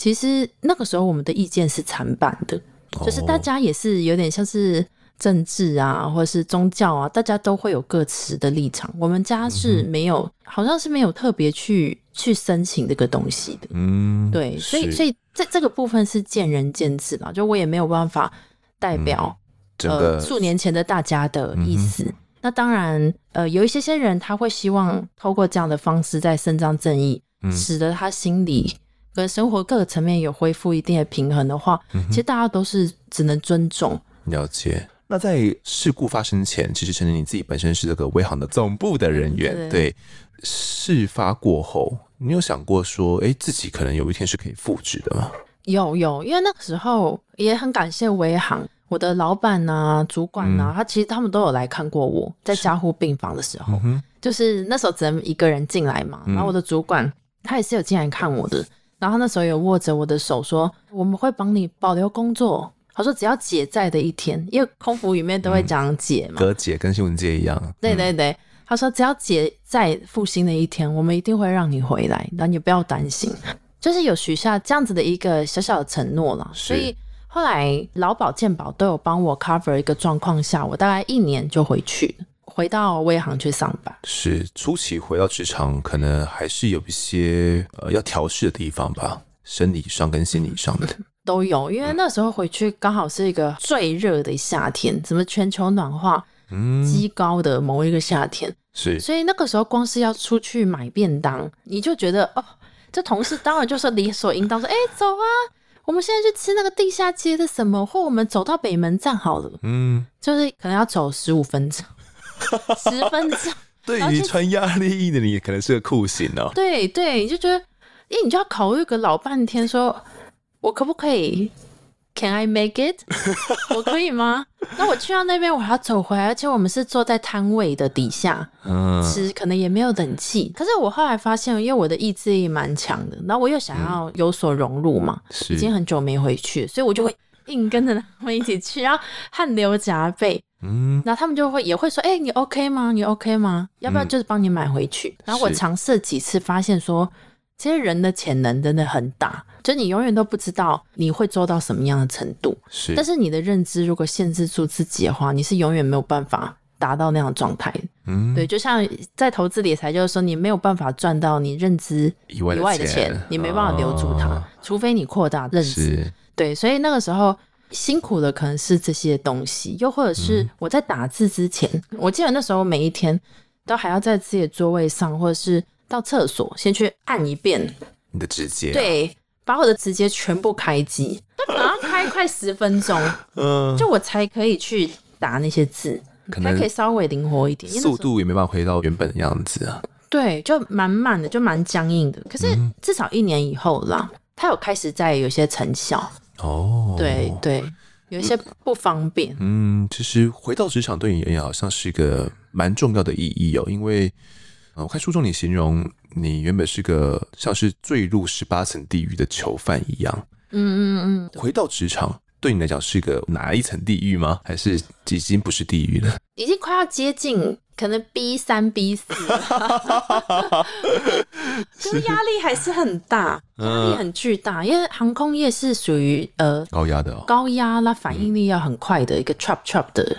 其实那个时候我们的意见是残版的，就是大家也是有点像是。政治啊，或者是宗教啊，大家都会有各自的立场。我们家是没有，嗯、好像是没有特别去去申请这个东西的。嗯，对，所以所以这这个部分是见仁见智啦。就我也没有办法代表、嗯、呃数年前的大家的意思。嗯、那当然，呃，有一些些人他会希望透过这样的方式在伸张正义，嗯、使得他心理跟生活各个层面有恢复一定的平衡的话，嗯、其实大家都是只能尊重。了解。那在事故发生前，其实陈宁你自己本身是这个威航的总部的人员，对，对。事发过后，你有想过说，哎，自己可能有一天是可以复职的吗？有有，因为那个时候也很感谢威航，我的老板啊、主管啊，嗯、他其实他们都有来看过我在加护病房的时候，是嗯、就是那时候只能一个人进来嘛，然后我的主管他也是有进来看我的，然后那时候有握着我的手说，我们会帮你保留工作。他说：“只要姐在的一天，因为空服里面都会讲姐嘛，哥、嗯、姐跟新闻姐一样。对对对，嗯、他说只要姐在复兴的一天，我们一定会让你回来，那你不要担心。就是有许下这样子的一个小小的承诺了。所以后来劳保健保都有帮我 cover 一个状况下，我大概一年就回去，回到威航去上班。是初期回到职场，可能还是有一些呃要调试的地方吧，生理上跟心理上的。嗯 ”都有，因为那时候回去刚好是一个最热的夏天，什么全球暖化嗯。极高的某一个夏天，是，所以那个时候光是要出去买便当，你就觉得哦，这同事当然就是理所应当说，哎，走啊，我们现在去吃那个地下街的什么，或我们走到北门站好了，嗯，就是可能要走十五分钟，十分钟，对于穿压力衣的你，可能是个酷刑哦，对对，你就觉得，哎，你就要考虑个老半天说。我可不可以？Can I make it？我可以吗？那我去到那边，我还要走回来，而且我们是坐在摊位的底下，嗯，其实可能也没有冷气。可是我后来发现，因为我的意志力蛮强的，然后我又想要有所融入嘛，嗯、已经很久没回去，所以我就会硬跟着他们一起去，然后汗流浃背，嗯，然后他们就会也会说：“哎、欸，你 OK 吗？你 OK 吗？要不要就是帮你买回去？”嗯、然后我尝试几次，发现说。其实人的潜能真的很大，就你永远都不知道你会做到什么样的程度。是，但是你的认知如果限制住自己的话，你是永远没有办法达到那样的状态。嗯，对，就像在投资理财，就是说你没有办法赚到你认知以外的钱，你没办法留住它，哦、除非你扩大认知。对，所以那个时候辛苦的可能是这些东西，又或者是我在打字之前，嗯、我记得那时候每一天都还要在自己的座位上，或者是。到厕所先去按一遍。你的指节，对，把我的直接全部开机，那可能要开快十分钟，嗯，就我才可以去打那些字，可能还可以稍微灵活一点，速度也没办法回到原本的样子啊。对，就蛮慢的，就蛮僵硬的。可是至少一年以后啦，它有开始在有些成效哦。对对，有一些不方便。嗯，其实回到职场对你而言好像是一个蛮重要的意义哦，因为。我看书中你形容你原本是个像是坠入十八层地狱的囚犯一样，嗯嗯嗯。回到职场对你来讲是一个哪一层地狱吗？还是已经不是地狱了？已经快要接近可能 B 三 B 四，就是压力还是很大，压力很巨大，因为航空业是属于呃高压的，哦高压那反应力要很快的一个 chop chop 的，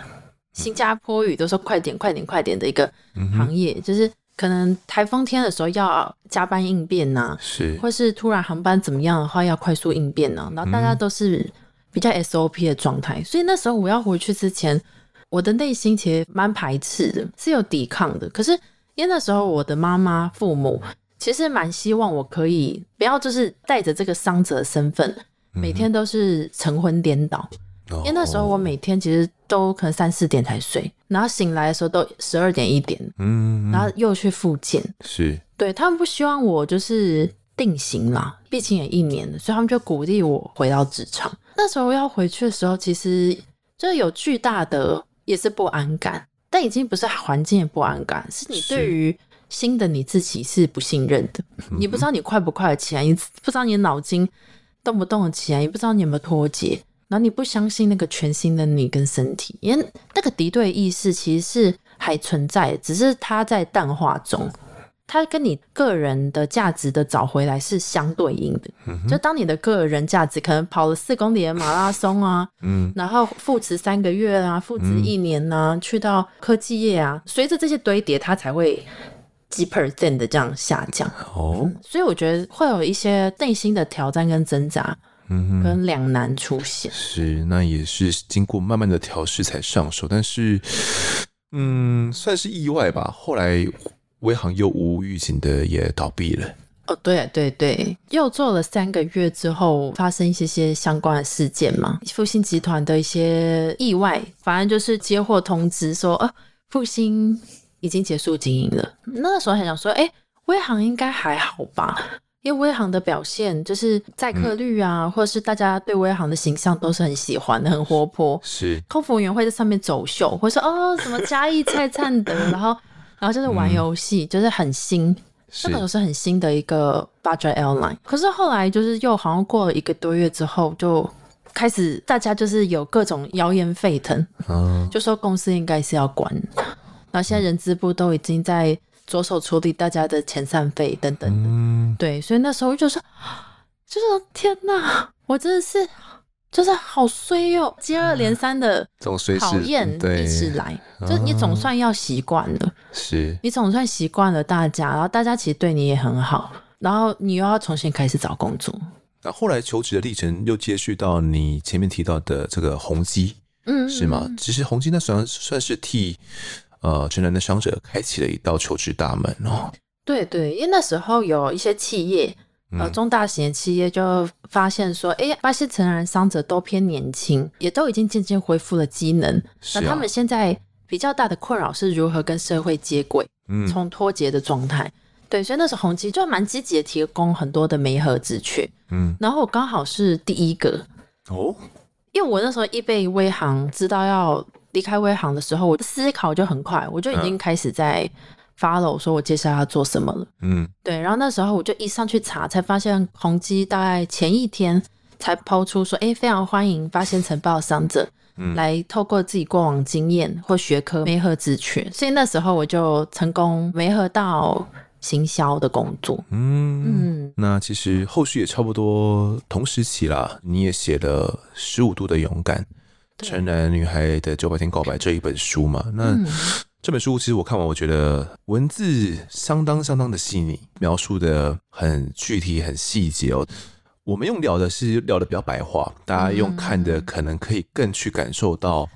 新加坡语都说快点快点快点的一个行业，就是。可能台风天的时候要加班应变呐、啊，是，或是突然航班怎么样的话要快速应变呢、啊？然后大家都是比较 SOP 的状态，嗯、所以那时候我要回去之前，我的内心其实蛮排斥的，是有抵抗的。可是因为那时候我的妈妈、父母其实蛮希望我可以不要就是带着这个伤者的身份，每天都是晨昏颠倒。因为那时候我每天其实都可能三四点才睡，然后醒来的时候都十二点一点，嗯，然后又去复健，是，对，他们不希望我就是定型啦，毕竟也一年了，所以他们就鼓励我回到职场。那时候要回去的时候，其实就有巨大的也是不安感，但已经不是环境的不安感，是你对于新的你自己是不信任的，你不知道你快不快得起来，你不知道你的脑筋动不动得起来，也不知道你有没有脱节。然后你不相信那个全新的你跟身体，因为那个敌对意识其实是还存在，只是它在淡化中，它跟你个人的价值的找回来是相对应的。嗯、就当你的个人价值可能跑了四公里的马拉松啊，嗯，然后复职三个月啊，复职一年啊，嗯、去到科技业啊，随着这些堆叠，它才会几 percent 的这样下降。哦、嗯，所以我觉得会有一些内心的挑战跟挣扎。嗯，跟两难出现是，那也是经过慢慢的调试才上手，但是，嗯，算是意外吧。后来威航又无预警的也倒闭了。哦，对对对，又做了三个月之后，发生一些些相关的事件嘛，复兴集团的一些意外，反正就是接获通知说，呃，复兴已经结束经营了。那个时候还想说，哎，威航应该还好吧。因为威航的表现就是载客率啊，嗯、或者是大家对威航的形象都是很喜欢的，很活泼。是空服员会在上面走秀，或者说哦什么嘉义璨璨的，然后然后就是玩游戏，嗯、就是很新。是那个是很新的一个 budget airline。可是后来就是又好像过了一个多月之后，就开始大家就是有各种谣言沸腾，嗯、就说公司应该是要关。然后现在人资部都已经在。着手处理大家的遣散费等等的，嗯、对，所以那时候就说，就是天哪，我真的是就是好衰哟、喔，接二连三的讨厌一直来，就你总算要习惯了，是你总算习惯了大家，然后大家其实对你也很好，然后你又要重新开始找工作。那后来求职的历程又接续到你前面提到的这个宏基，嗯，是吗？其实宏基那算算是替。呃，城南的伤者开启了一道求职大门哦。对对，因为那时候有一些企业，呃，中大型的企业就发现说，哎、嗯，发现成人伤者都偏年轻，也都已经渐渐恢复了机能。啊、那他们现在比较大的困扰是如何跟社会接轨，嗯，从脱节的状态。对，所以那时候红基就蛮积极的提供很多的媒合职缺，嗯，然后我刚好是第一个哦，因为我那时候一被微行知道要。离开微行的时候，我的思考就很快，我就已经开始在 follow，说我接下来要做什么了。嗯，对。然后那时候我就一上去查，才发现宏基大概前一天才抛出说，哎、欸，非常欢迎八仙尘爆伤者，嗯，来透过自己过往经验或学科媒合职缺。所以那时候我就成功媒合到行销的工作。嗯嗯，那其实后续也差不多同时期啦。你也写了《十五度的勇敢》《成人女孩的九百天告白》这一本书嘛？那、嗯、这本书其实我看完，我觉得文字相当相当的细腻，描述的很具体、很细节哦。我们用聊的是聊的比较白话，大家用看的可能可以更去感受到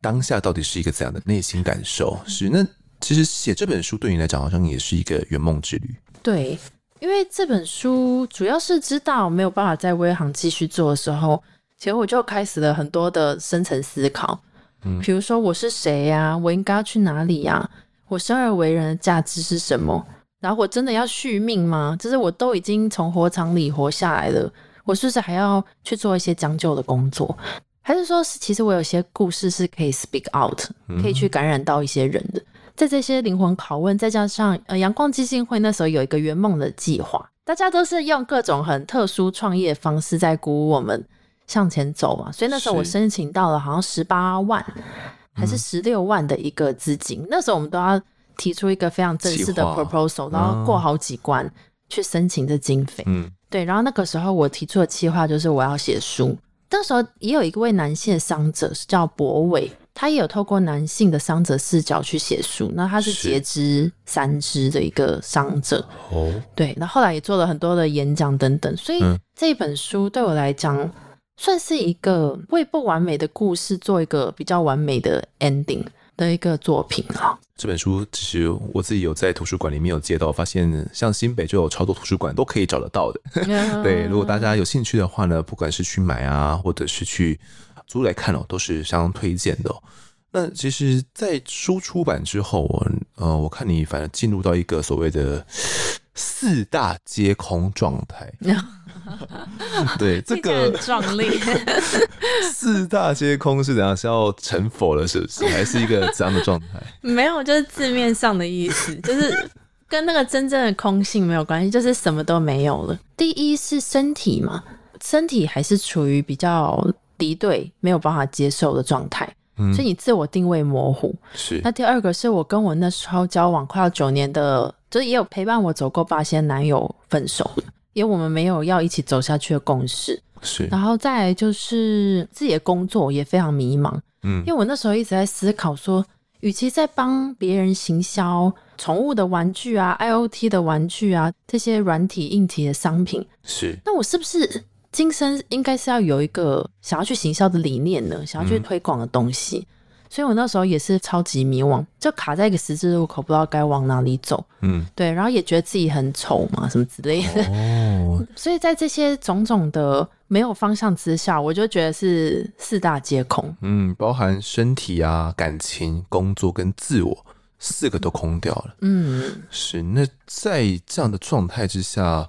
当下到底是一个怎样的内心感受。是那其实写这本书对你来讲好像也是一个圆梦之旅。对，因为这本书主要是知道没有办法在微航继续做的时候，其实我就开始了很多的深层思考。嗯，比如说我是谁呀？我应该要去哪里呀？我生而为人的价值是什么？然后我真的要续命吗？就是我都已经从火场里活下来了，我是不是还要去做一些将就的工作？还是说，是其实我有些故事是可以 speak out，可以去感染到一些人的？在这些灵魂拷问，再加上呃阳光基金会那时候有一个圆梦的计划，大家都是用各种很特殊创业方式在鼓舞我们向前走嘛。所以那时候我申请到了好像十八万还是十六万的一个资金，那时候我们都要。提出一个非常正式的 proposal，然后过好几关去申请这经费。嗯，对。然后那个时候我提出的计划就是我要写书。那时候也有一位男性的伤者是叫博伟，他也有透过男性的伤者视角去写书。那他是截肢三肢的一个伤者。哦，对。那后来也做了很多的演讲等等，所以这本书对我来讲算是一个为不完美的故事做一个比较完美的 ending 的一个作品啊。这本书其实我自己有在图书馆里面有借到，发现像新北就有超多图书馆都可以找得到的。对，如果大家有兴趣的话呢，不管是去买啊，或者是去租来看哦，都是相当推荐的。那其实，在书出版之后，我呃，我看你反正进入到一个所谓的四大皆空状态。对，这个很壮丽。四大皆空是怎样？是要成佛了，是不是？还是一个怎样的状态？没有，就是字面上的意思，就是跟那个真正的空性没有关系，就是什么都没有了。第一是身体嘛，身体还是处于比较敌对、没有办法接受的状态，嗯，所以你自我定位模糊。是。那第二个是我跟我那时候交往快要九年的，就是也有陪伴我走过八仙男友分手了。因为我们没有要一起走下去的共识，是，然后再来就是自己的工作也非常迷茫，嗯，因为我那时候一直在思考说，与其在帮别人行销宠物的玩具啊、IoT 的玩具啊这些软体硬体的商品，是，那我是不是今生应该是要有一个想要去行销的理念呢？想要去推广的东西？嗯所以我那时候也是超级迷惘，就卡在一个十字路口，不知道该往哪里走。嗯，对，然后也觉得自己很丑嘛，什么之类的。哦，所以在这些种种的没有方向之下，我就觉得是四大皆空。嗯，包含身体啊、感情、工作跟自我四个都空掉了。嗯，是。那在这样的状态之下，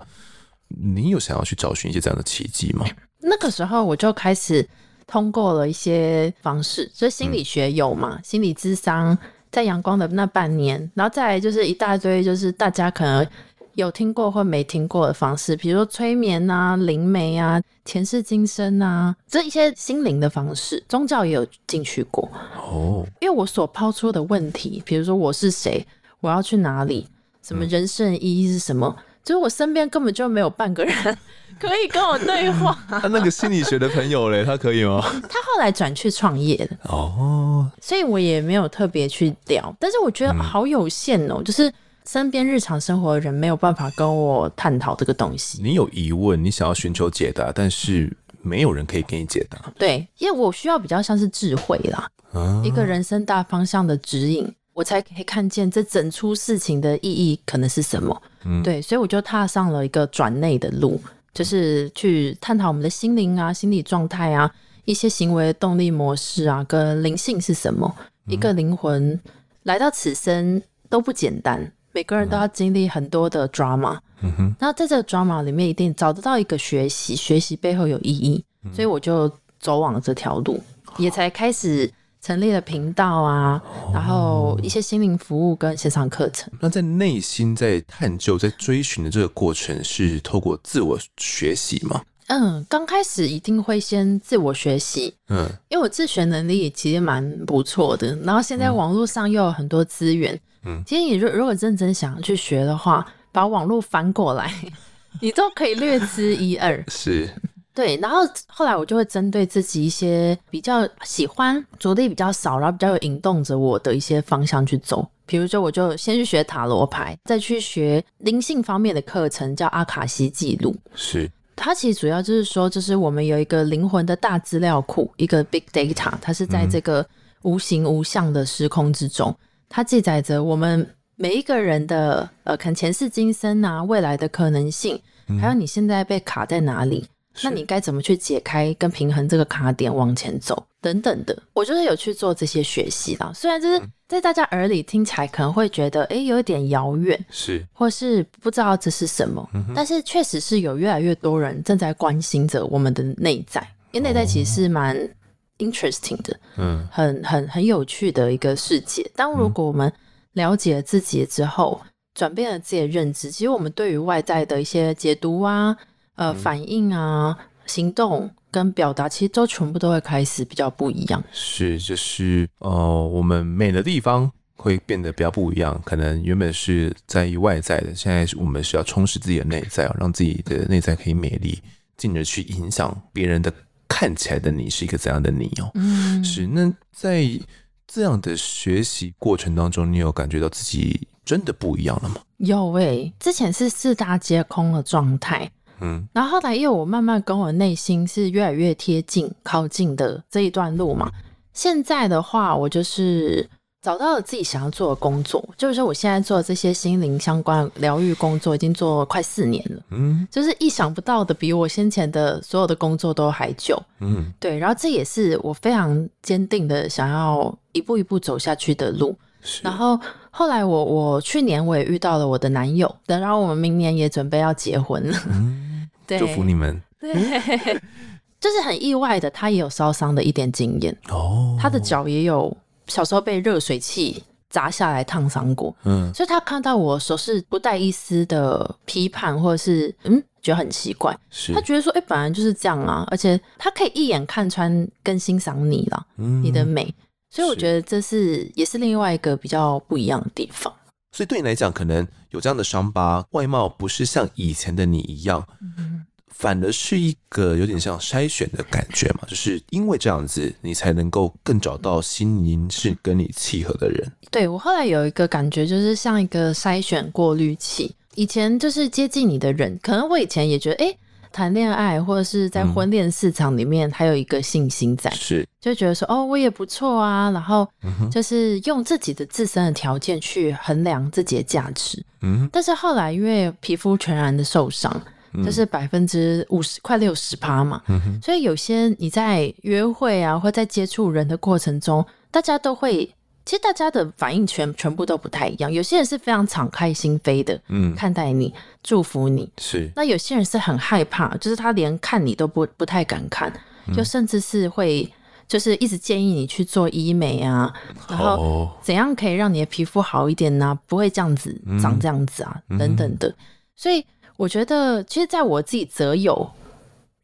你有想要去找寻一些这样的奇迹吗？那个时候我就开始。通过了一些方式，所以心理学有嘛，嗯、心理智商在阳光的那半年，然后再来就是一大堆，就是大家可能有听过或没听过的方式，比如说催眠啊、灵媒啊、前世今生啊，这一些心灵的方式，宗教也有进去过。哦。因为我所抛出的问题，比如说我是谁，我要去哪里，什么人生意义是什么，嗯、就是我身边根本就没有半个人。可以跟我对话。他那个心理学的朋友嘞，他可以吗？他后来转去创业了哦，所以我也没有特别去聊。但是我觉得好有限哦，嗯、就是身边日常生活的人没有办法跟我探讨这个东西。你有疑问，你想要寻求解答，但是没有人可以给你解答。对，因为我需要比较像是智慧啦，啊、一个人生大方向的指引，我才可以看见这整出事情的意义可能是什么。嗯，对，所以我就踏上了一个转内的路。就是去探讨我们的心灵啊、心理状态啊、一些行为的动力模式啊，跟灵性是什么。嗯、一个灵魂来到此生都不简单，每个人都要经历很多的 drama。嗯哼，那在这个 drama 里面，一定找得到一个学习，学习背后有意义，嗯、所以我就走往了这条路，也才开始。成立了频道啊，然后一些心灵服务跟线上课程。那在内心在探究、在追寻的这个过程，是透过自我学习吗？嗯，刚开始一定会先自我学习，嗯，因为我自学能力其实蛮不错的。然后现在网络上又有很多资源，嗯，其实你如如果认真想要去学的话，把网络翻过来，你都可以略知一二。是，对。然后后来我就会针对自己一些比较喜欢、着力比较少，然后比较有引动着我的一些方向去走。比如说，我就先去学塔罗牌，再去学灵性方面的课程，叫阿卡西记录。是。它其实主要就是说，就是我们有一个灵魂的大资料库，一个 big data，它是在这个无形无相的时空之中，嗯、它记载着我们每一个人的呃，可能前世今生啊，未来的可能性，还有你现在被卡在哪里。那你该怎么去解开跟平衡这个卡点往前走等等的，我就是有去做这些学习啦。虽然就是在大家耳里听起来可能会觉得，哎、欸，有一点遥远，是，或是不知道这是什么，嗯、但是确实是有越来越多人正在关心着我们的内在，因为内在其实是蛮 interesting 的，嗯，很很很有趣的一个世界。当如果我们了解了自己之后，转变了自己的认知，其实我们对于外在的一些解读啊。呃，反应啊，行动跟表达，其实都全部都会开始比较不一样。是，就是呃，我们美的地方会变得比较不一样。可能原本是在意外在的，现在我们是要充实自己的内在，让自己的内在可以美丽，进而去影响别人的看起来的你是一个怎样的你哦。嗯，是。那在这样的学习过程当中，你有感觉到自己真的不一样了吗？有诶、欸，之前是四大皆空的状态。嗯，然后后来，因为我慢慢跟我内心是越来越贴近、靠近的这一段路嘛。现在的话，我就是找到了自己想要做的工作，就是说我现在做的这些心灵相关疗愈工作，已经做了快四年了。嗯，就是意想不到的，比我先前的所有的工作都还久。嗯，对。然后这也是我非常坚定的想要一步一步走下去的路。然后后来我我去年我也遇到了我的男友，等然后我们明年也准备要结婚了。嗯祝福你们。对，就是很意外的，他也有烧伤的一点经验哦。他的脚也有小时候被热水器砸下来烫伤过，嗯，所以他看到我的时候是不带一丝的批判，或者是嗯，觉得很奇怪。是他觉得说，哎、欸，本来就是这样啊，而且他可以一眼看穿跟欣赏你了，嗯，你的美。所以我觉得这是也是另外一个比较不一样的地方。所以对你来讲，可能有这样的伤疤，外貌不是像以前的你一样。嗯反而是一个有点像筛选的感觉嘛，就是因为这样子，你才能够更找到心灵是跟你契合的人。对，我后来有一个感觉，就是像一个筛选过滤器。以前就是接近你的人，可能我以前也觉得，哎、欸，谈恋爱或者是在婚恋市场里面，还有一个信心在，是、嗯、就觉得说，哦，我也不错啊。然后就是用自己的自身的条件去衡量自己的价值。嗯，但是后来因为皮肤全然的受伤。就是百分之五十，快六十趴嘛，所以有些你在约会啊，或在接触人的过程中，大家都会，其实大家的反应全全部都不太一样。有些人是非常敞开心扉的，嗯，看待你，祝福你，是。那有些人是很害怕，就是他连看你都不不太敢看，就甚至是会，就是一直建议你去做医美啊，然后怎样可以让你的皮肤好一点呢？不会这样子长这样子啊，等等的，所以。我觉得，其实，在我自己择友，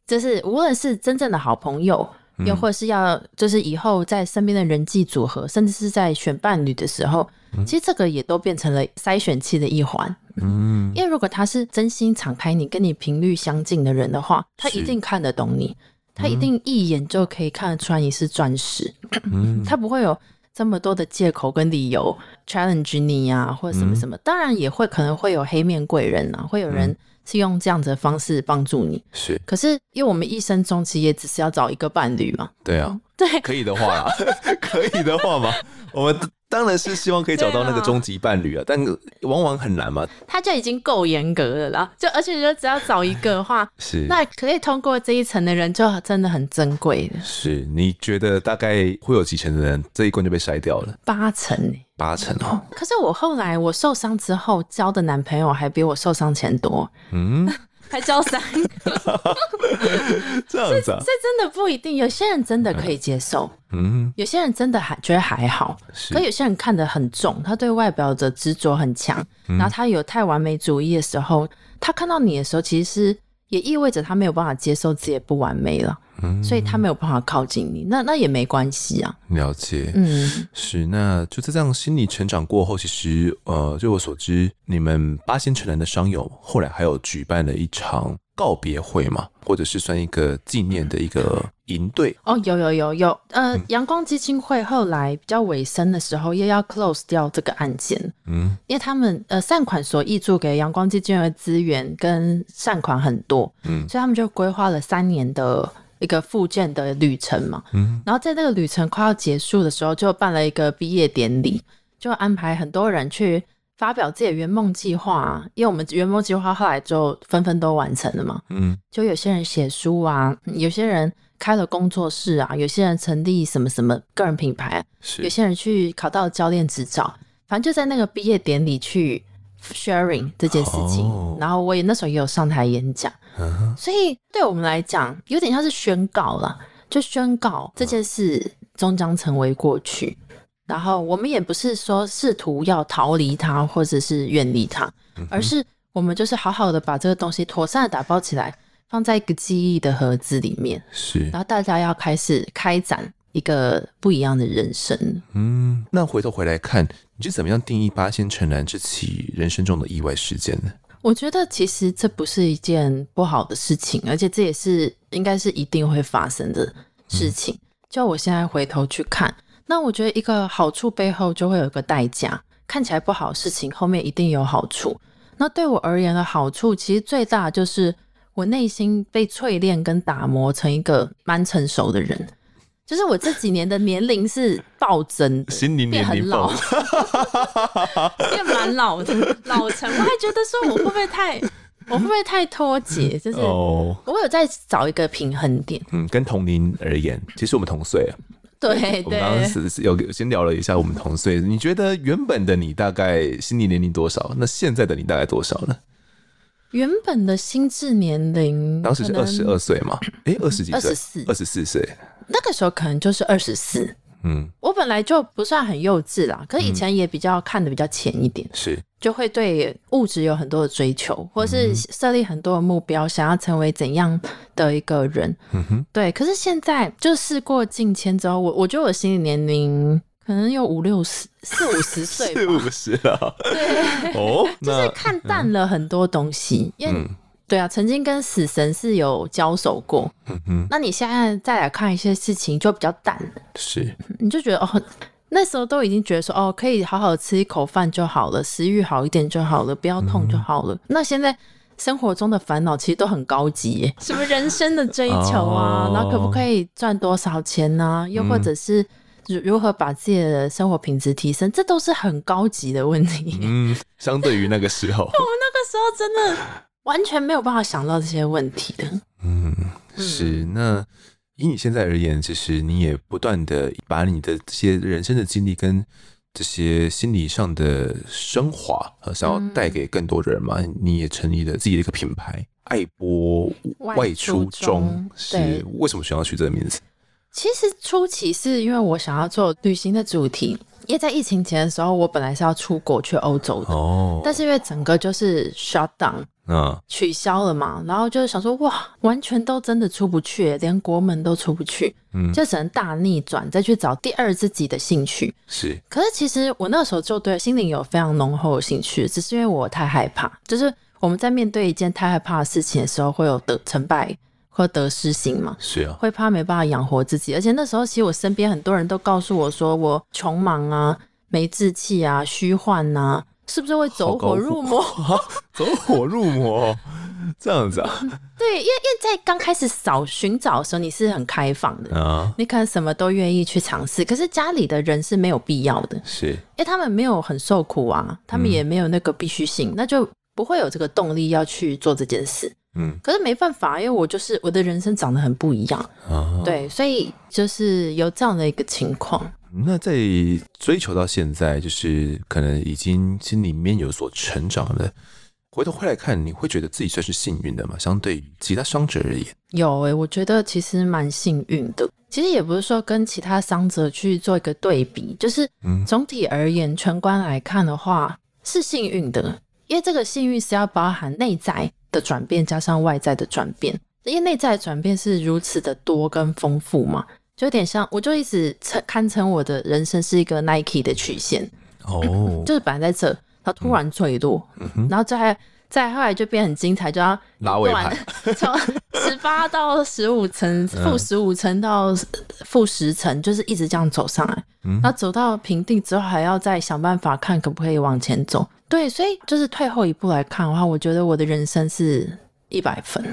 就是无论是真正的好朋友，又或是要，就是以后在身边的人际组合，甚至是在选伴侣的时候，其实这个也都变成了筛选器的一环。嗯，因为如果他是真心敞开你，跟你频率相近的人的话，他一定看得懂你，他一定一眼就可以看得出来你是钻石，他不会有。这么多的借口跟理由 challenge 你呀、啊，或者什么什么，嗯、当然也会可能会有黑面贵人啊，会有人是用这样子的方式帮助你。是，可是因为我们一生中其实也只是要找一个伴侣嘛。对啊，对，可以的话啦，可以的话嘛，我们。当然是希望可以找到那个终极伴侣啊，但往往很难嘛。他就已经够严格了啦，就而且就只要找一个的话，是那可以通过这一层的人就真的很珍贵的。是，你觉得大概会有几成的人这一关就被筛掉了？八成欸，八成哦。可是我后来我受伤之后交的男朋友还比我受伤前多。嗯。还交三个，这样子啊？这真的不一定。有些人真的可以接受，嗯，有些人真的还觉得还好。可有些人看得很重，他对外表的执着很强，然后他有太完美主义的时候，他看到你的时候，其实是也意味着他没有办法接受自己的不完美了，嗯，所以他没有办法靠近你，那那也没关系啊。了解，嗯，是。那就在这样心理成长过后，其实呃，据我所知，你们八仙城南的商友后来还有举办了一场告别会嘛，或者是算一个纪念的一个营队哦，有有有有，呃，阳光基金会后来比较尾声的时候，又要 close 掉这个案件，嗯，因为他们呃善款所挹注给阳光基金会的资源跟善款很多，嗯，所以他们就规划了三年的一个复健的旅程嘛，嗯，然后在那个旅程快要结束的时候，就办了一个毕业典礼，就安排很多人去。发表自己的圆梦计划，因为我们圆梦计划后来就纷纷都完成了嘛。嗯，就有些人写书啊，有些人开了工作室啊，有些人成立什么什么个人品牌，是有些人去考到教练执照，反正就在那个毕业典礼去 sharing 这件事情。哦、然后我也那时候也有上台演讲，嗯、所以对我们来讲有点像是宣告了，就宣告这件事终将成为过去。然后我们也不是说试图要逃离它，或者是远离它，而是我们就是好好的把这个东西妥善的打包起来，放在一个记忆的盒子里面。是，然后大家要开始开展一个不一样的人生。嗯，那回头回来看，你是怎么样定义八仙尘兰这起人生中的意外事件呢？我觉得其实这不是一件不好的事情，而且这也是应该是一定会发生的事情。嗯、就我现在回头去看。那我觉得一个好处背后就会有一个代价，看起来不好的事情后面一定有好处。那对我而言的好处，其实最大就是我内心被淬炼跟打磨成一个蛮成熟的人。就是我这几年的年龄是暴增的，心灵年龄变很老，变蛮老的老成。我还觉得说我会不会太，我会不会太脱节？就是我有在找一个平衡点。嗯，跟同龄而言，其实我们同岁啊。对，对，我们刚刚有先聊了一下我们同岁，你觉得原本的你大概心理年龄多少？那现在的你大概多少呢？原本的心智年龄当时是二十二岁嘛？哎，二十几岁？二十四，二十四岁。那个时候可能就是二十四。嗯，我本来就不算很幼稚啦，可是以前也比较看的比较浅一点，是就会对物质有很多的追求，或是设立很多的目标，想要成为怎样的一个人。嗯哼，对。可是现在就事过境迁之后，我我觉得我心理年龄可能有五六十、四五十岁，四五十了。对，哦，就是看淡了很多东西，因为。对啊，曾经跟死神是有交手过。嗯哼，那你现在再来看一些事情，就比较淡。是，你就觉得哦，那时候都已经觉得说哦，可以好好吃一口饭就好了，食欲好一点就好了，不要痛就好了。嗯、那现在生活中的烦恼其实都很高级耶，什么人生的追求啊，哦、然后可不可以赚多少钱呢、啊？又或者是如何把自己的生活品质提升，这都是很高级的问题。嗯，相对于那个时候，我 们那个时候真的。完全没有办法想到这些问题的。嗯，是。那以你现在而言，其实你也不断的把你的这些人生的经历跟这些心理上的升华，想要带给更多的人嘛？嗯、你也成立了自己的一个品牌“爱播外出中”。是为什么想要取这个名字？其实初期是因为我想要做旅行的主题，因为在疫情前的时候，我本来是要出国去欧洲的，哦，但是因为整个就是 shut down。嗯，取消了嘛，然后就是想说，哇，完全都真的出不去，连国门都出不去，嗯，就只能大逆转，再去找第二自己的兴趣。是，可是其实我那时候就对心灵有非常浓厚的兴趣，只是因为我太害怕，就是我们在面对一件太害怕的事情的时候，会有得成败或得失心嘛，是啊，会怕没办法养活自己，而且那时候其实我身边很多人都告诉我说，我穷忙啊，没志气啊，虚幻啊。是不是会走火入魔？走火入魔，这样子啊？对，因为因为在刚开始找寻找的时候，你是很开放的啊，你可能什么都愿意去尝试。可是家里的人是没有必要的，是因为他们没有很受苦啊，他们也没有那个必须性，嗯、那就不会有这个动力要去做这件事。嗯，可是没办法，因为我就是我的人生长得很不一样，啊、对，所以就是有这样的一个情况。那在追求到现在，就是可能已经心里面有所成长了。回头回来看，你会觉得自己算是幸运的吗？相对于其他伤者而言，有诶、欸，我觉得其实蛮幸运的。其实也不是说跟其他伤者去做一个对比，就是总体而言，嗯、全观来看的话是幸运的，因为这个幸运是要包含内在的转变加上外在的转变，因为内在的转变是如此的多跟丰富嘛，就有点像，我就一直称堪称我的人生是一个 Nike 的曲线哦，就是本来在这，它突然坠落，嗯、然后再。再后来就变很精彩，就要拉尾盘，从十八到十五层，负十五层到负十层，就是一直这样走上来。嗯，然后走到平地之后，还要再想办法看可不可以往前走。对，所以就是退后一步来看的话，我觉得我的人生是一百分。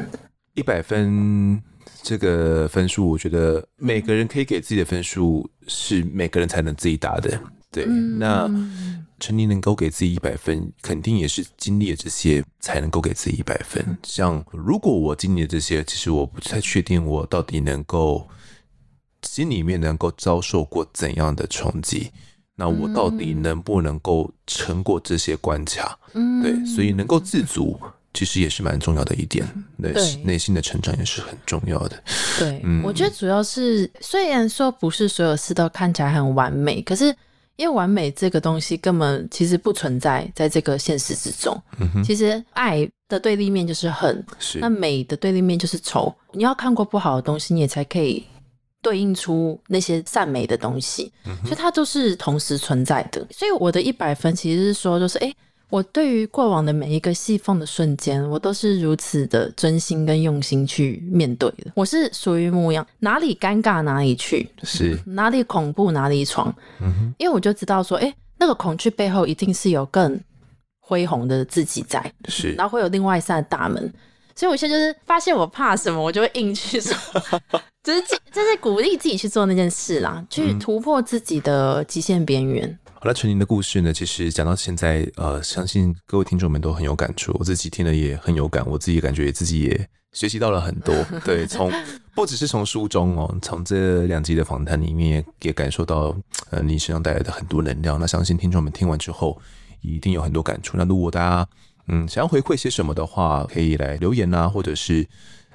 一百分这个分数，我觉得每个人可以给自己的分数是每个人才能自己打的。对，嗯、那。陈妮能够给自己一百分，肯定也是经历了这些才能够给自己一百分。像如果我经历了这些，其实我不太确定我到底能够心里面能够遭受过怎样的冲击，那我到底能不能够撑过这些关卡？嗯，对，所以能够自足，其实也是蛮重要的一点。对，内心的成长也是很重要的。对，嗯，我觉得主要是虽然说不是所有事都看起来很完美，可是。因为完美这个东西根本其实不存在在这个现实之中。嗯，其实爱的对立面就是恨，是那美的对立面就是丑。你要看过不好的东西，你也才可以对应出那些善美的东西。嗯，所以它都是同时存在的。所以我的一百分其实是说，就是哎。我对于过往的每一个细缝的瞬间，我都是如此的真心跟用心去面对的。我是属于模样，哪里尴尬哪里去，是哪里恐怖哪里闯。嗯哼，因为我就知道说，哎，那个恐惧背后一定是有更恢宏的自己在，是，然后会有另外一扇大门。所以我现在就是发现我怕什么，我就会硬去做，就是就是鼓励自己去做那件事啦，去突破自己的极限边缘。好了，陈宁的故事呢，其实讲到现在，呃，相信各位听众们都很有感触，我自己听了也很有感，我自己感觉自己也学习到了很多。对，从 不只是从书中哦，从这两集的访谈里面也感受到，呃，你身上带来的很多能量。那相信听众们听完之后，一定有很多感触。那如果大家嗯想要回馈些什么的话，可以来留言啊，或者是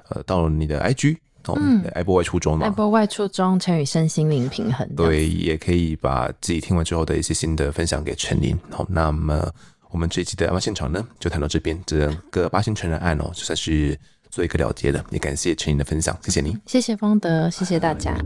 呃到你的 IG。嗯，爱播外出中嘛，爱播外出中，陈宇身心灵平衡。对，也可以把自己听完之后的一些心得分享给陈琳。好，那么我们这一期的案发现场呢，就谈到这边。这个八星成人案哦，就算是做一个了结了。也感谢陈琳的分享，谢谢您，谢谢方德，谢谢大家。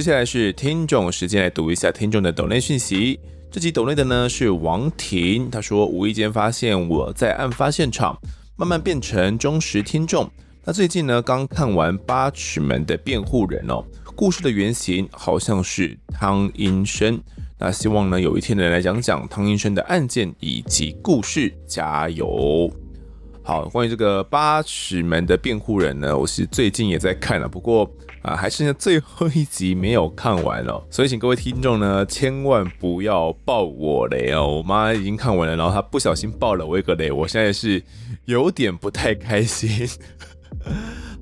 接下来是听众时间，来读一下听众的抖内讯息。这集抖内的呢是王婷，他说无意间发现我在案发现场，慢慢变成忠实听众。那最近呢刚看完《八尺门的辩护人》哦，故事的原型好像是汤英生。那希望呢有一天能来讲讲汤英生的案件以及故事，加油！好，关于这个《八尺门的辩护人》呢，我是最近也在看了，不过。啊，还剩下最后一集没有看完哦，所以请各位听众呢，千万不要爆我雷哦！我妈已经看完了，然后她不小心爆了我一个雷，我现在是有点不太开心。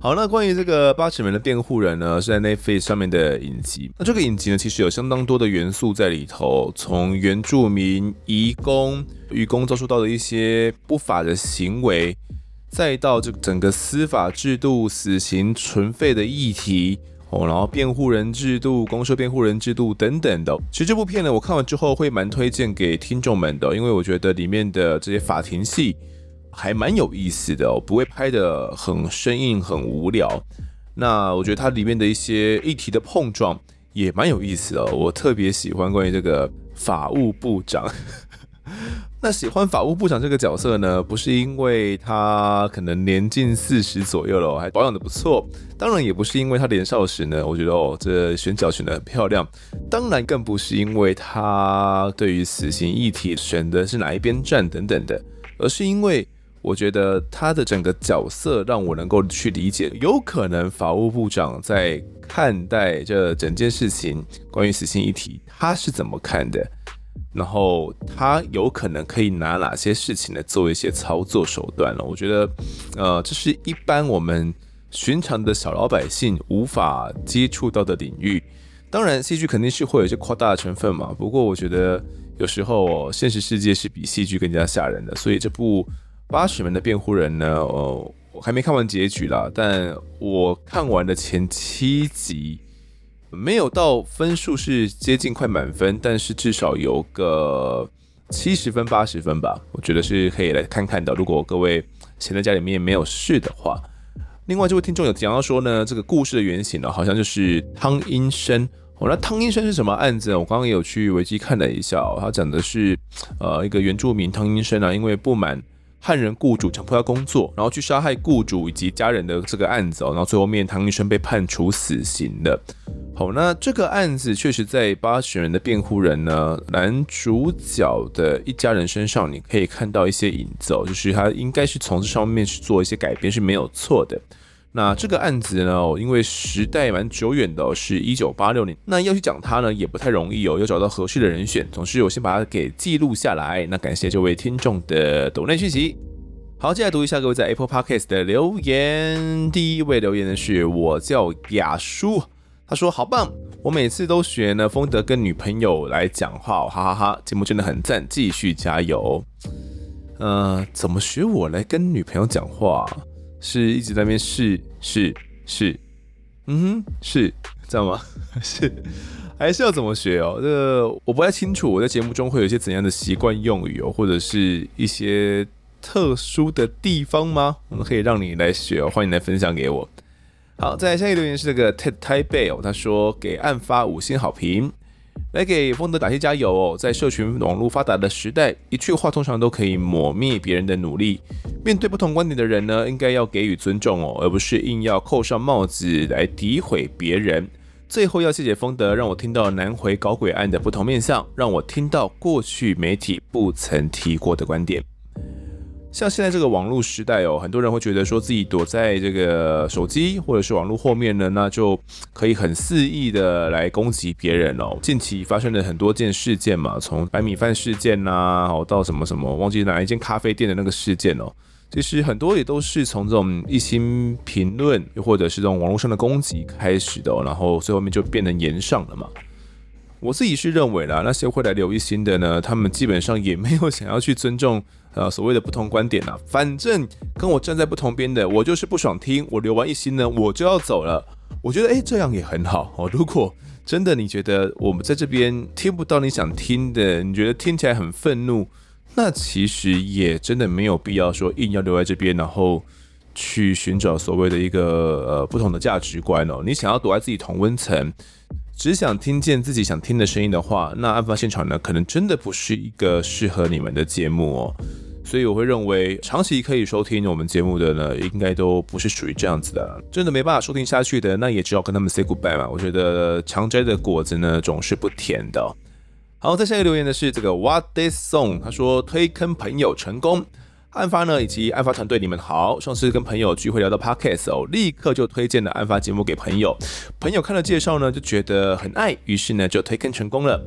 好，那关于这个八尺门的辩护人呢，是在 Netflix 上面的影集。那这个影集呢，其实有相当多的元素在里头，从原住民、移工、渔工遭受到的一些不法的行为。再到这整个司法制度、死刑存废的议题哦，然后辩护人制度、公设辩护人制度等等的。其实这部片呢，我看完之后会蛮推荐给听众们的，因为我觉得里面的这些法庭戏还蛮有意思的哦，不会拍得很生硬、很无聊。那我觉得它里面的一些议题的碰撞也蛮有意思的，我特别喜欢关于这个法务部长。那喜欢法务部长这个角色呢，不是因为他可能年近四十左右了，还保养得不错。当然也不是因为他年少时呢，我觉得哦，这选角选得很漂亮。当然更不是因为他对于死刑议题选的是哪一边站等等的，而是因为我觉得他的整个角色让我能够去理解，有可能法务部长在看待这整件事情关于死刑议题，他是怎么看的。然后他有可能可以拿哪些事情来做一些操作手段了？我觉得，呃，这是一般我们寻常的小老百姓无法接触到的领域。当然，戏剧肯定是会有一些夸大的成分嘛。不过，我觉得有时候现实世界是比戏剧更加吓人的。所以，这部《八尺门的辩护人》呢，哦，我还没看完结局啦，但我看完的前七集。没有到分数是接近快满分，但是至少有个七十分八十分吧，我觉得是可以来看看的。如果各位闲在家里面没有事的话，另外这位听众有讲到说呢，这个故事的原型呢，好像就是汤英生。哦，那汤英生是什么案子呢？我刚刚也有去维基看了一下，他讲的是呃一个原住民汤英伸啊，因为不满。汉人雇主强迫他工作，然后去杀害雇主以及家人的这个案子哦，然后最后面唐医生被判处死刑的。好，那这个案子确实在八十人的辩护人呢，男主角的一家人身上，你可以看到一些影子哦，就是他应该是从这上面去做一些改变是没有错的。那这个案子呢，因为时代蛮久远的，是一九八六年。那要去讲它呢，也不太容易哦，要找到合适的人选。总之，我先把它给记录下来。那感谢这位听众的抖内讯息。好，接下来读一下各位在 Apple Podcast 的留言。第一位留言的是我叫雅叔，他说好棒，我每次都学呢，丰德跟女朋友来讲话，哈哈哈哈，节目真的很赞，继续加油。呃，怎么学我来跟女朋友讲话？是一直在那边是是是，嗯哼，是这样吗？是还是要怎么学哦？这个我不太清楚。我在节目中会有一些怎样的习惯用语哦，或者是一些特殊的地方吗？我们可以让你来学哦，欢迎来分享给我。好，再来下一个留言是这个 Ted Tai Bell，，他说给案发五星好评。来给丰德打气加油哦！在社群网络发达的时代，一句话通常都可以抹灭别人的努力。面对不同观点的人呢，应该要给予尊重哦，而不是硬要扣上帽子来诋毁别人。最后要谢谢丰德，让我听到南回搞鬼案的不同面相，让我听到过去媒体不曾提过的观点。像现在这个网络时代哦，很多人会觉得说自己躲在这个手机或者是网络后面呢，那就可以很肆意的来攻击别人哦。近期发生了很多件事件嘛，从白米饭事件呐，哦到什么什么，忘记哪一间咖啡店的那个事件哦，其实很多也都是从这种一星评论又或者是这种网络上的攻击开始的，然后最后面就变成炎上了嘛。我自己是认为啦，那些会来留一星的呢，他们基本上也没有想要去尊重。呃，所谓的不同观点啊，反正跟我站在不同边的，我就是不爽听。我留完一星呢，我就要走了。我觉得，诶，这样也很好哦。如果真的你觉得我们在这边听不到你想听的，你觉得听起来很愤怒，那其实也真的没有必要说硬要留在这边，然后去寻找所谓的一个呃不同的价值观哦。你想要躲在自己同温层，只想听见自己想听的声音的话，那案发现场呢，可能真的不是一个适合你们的节目哦。所以我会认为，长期可以收听我们节目的呢，应该都不是属于这样子的。真的没办法收听下去的，那也只好跟他们 say goodbye 嘛。我觉得强摘的果子呢，总是不甜的。好，再下一个留言的是这个 What This Song，他说推坑朋友成功。案发呢，以及案发团队，你们好。上次跟朋友聚会聊到 Podcast 哦，立刻就推荐了案发节目给朋友。朋友看了介绍呢，就觉得很爱，于是呢就推坑成功了。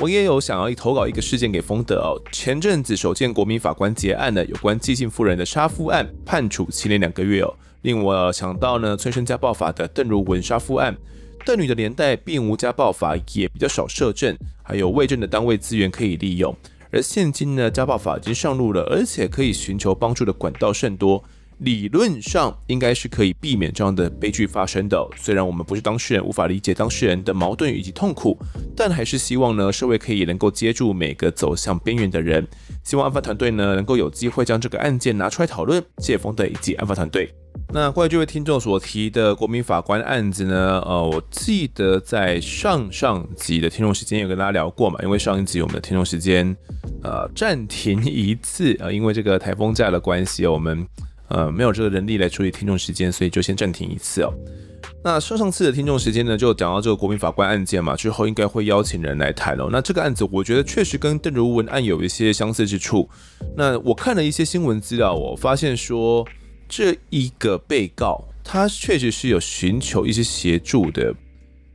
我也有想要投稿一个事件给丰德哦。前阵子首见国民法官结案的，有关纪姓妇人的杀夫案，判处七年两个月哦，令我想到呢催生家暴法的邓如雯杀夫案。邓女的年代并无家暴法，也比较少设证，还有未政的单位资源可以利用。而现今呢，家暴法已经上路了，而且可以寻求帮助的管道甚多，理论上应该是可以避免这样的悲剧发生的。虽然我们不是当事人，无法理解当事人的矛盾以及痛苦，但还是希望呢，社会可以能够接住每个走向边缘的人。希望案发团队呢，能够有机会将这个案件拿出来讨论。谢谢丰德以及案发团队。那关于这位听众所提的国民法官案子呢，呃，我记得在上上集的听众时间有跟大家聊过嘛，因为上一集我们的听众时间呃暂停一次啊，呃，因为这个台风假的关系，我们呃没有这个人力来处理听众时间，所以就先暂停一次哦。那上上次的听众时间呢，就讲到这个国民法官案件嘛，之后应该会邀请人来谈哦。那这个案子我觉得确实跟邓如雯案有一些相似之处。那我看了一些新闻资料，我发现说。这一个被告，他确实是有寻求一些协助的，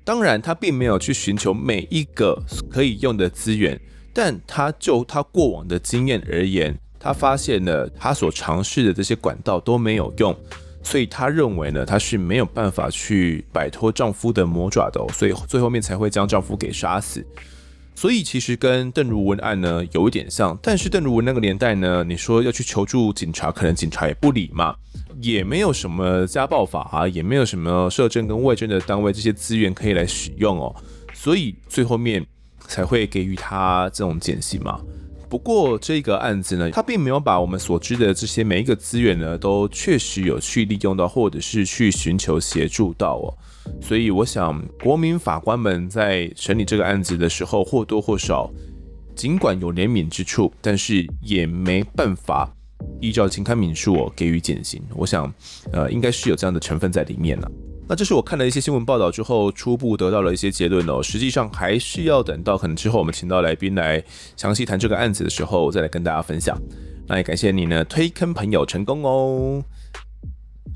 当然他并没有去寻求每一个可以用的资源，但他就他过往的经验而言，他发现了他所尝试的这些管道都没有用，所以他认为呢，他是没有办法去摆脱丈夫的魔爪的，所以最后面才会将丈夫给杀死。所以其实跟邓如雯案呢有一点像，但是邓如雯那个年代呢，你说要去求助警察，可能警察也不理嘛，也没有什么家暴法啊，也没有什么社政跟卫政的单位这些资源可以来使用哦，所以最后面才会给予他这种减刑嘛。不过这个案子呢，他并没有把我们所知的这些每一个资源呢，都确实有去利用到，或者是去寻求协助到哦。所以我想，国民法官们在审理这个案子的时候，或多或少，尽管有怜悯之处，但是也没办法依照情堪悯恕给予减刑。我想，呃，应该是有这样的成分在里面了。那这是我看了一些新闻报道之后，初步得到了一些结论哦。实际上还是要等到可能之后我们请到来宾来详细谈这个案子的时候，再来跟大家分享。那也感谢你呢，推坑朋友成功哦。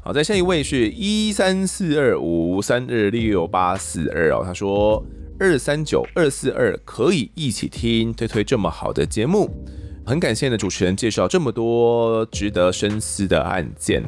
好，再下一位是一三四二五三二六八四二哦，他说二三九二四二可以一起听推推这么好的节目，很感谢呢主持人介绍这么多值得深思的案件。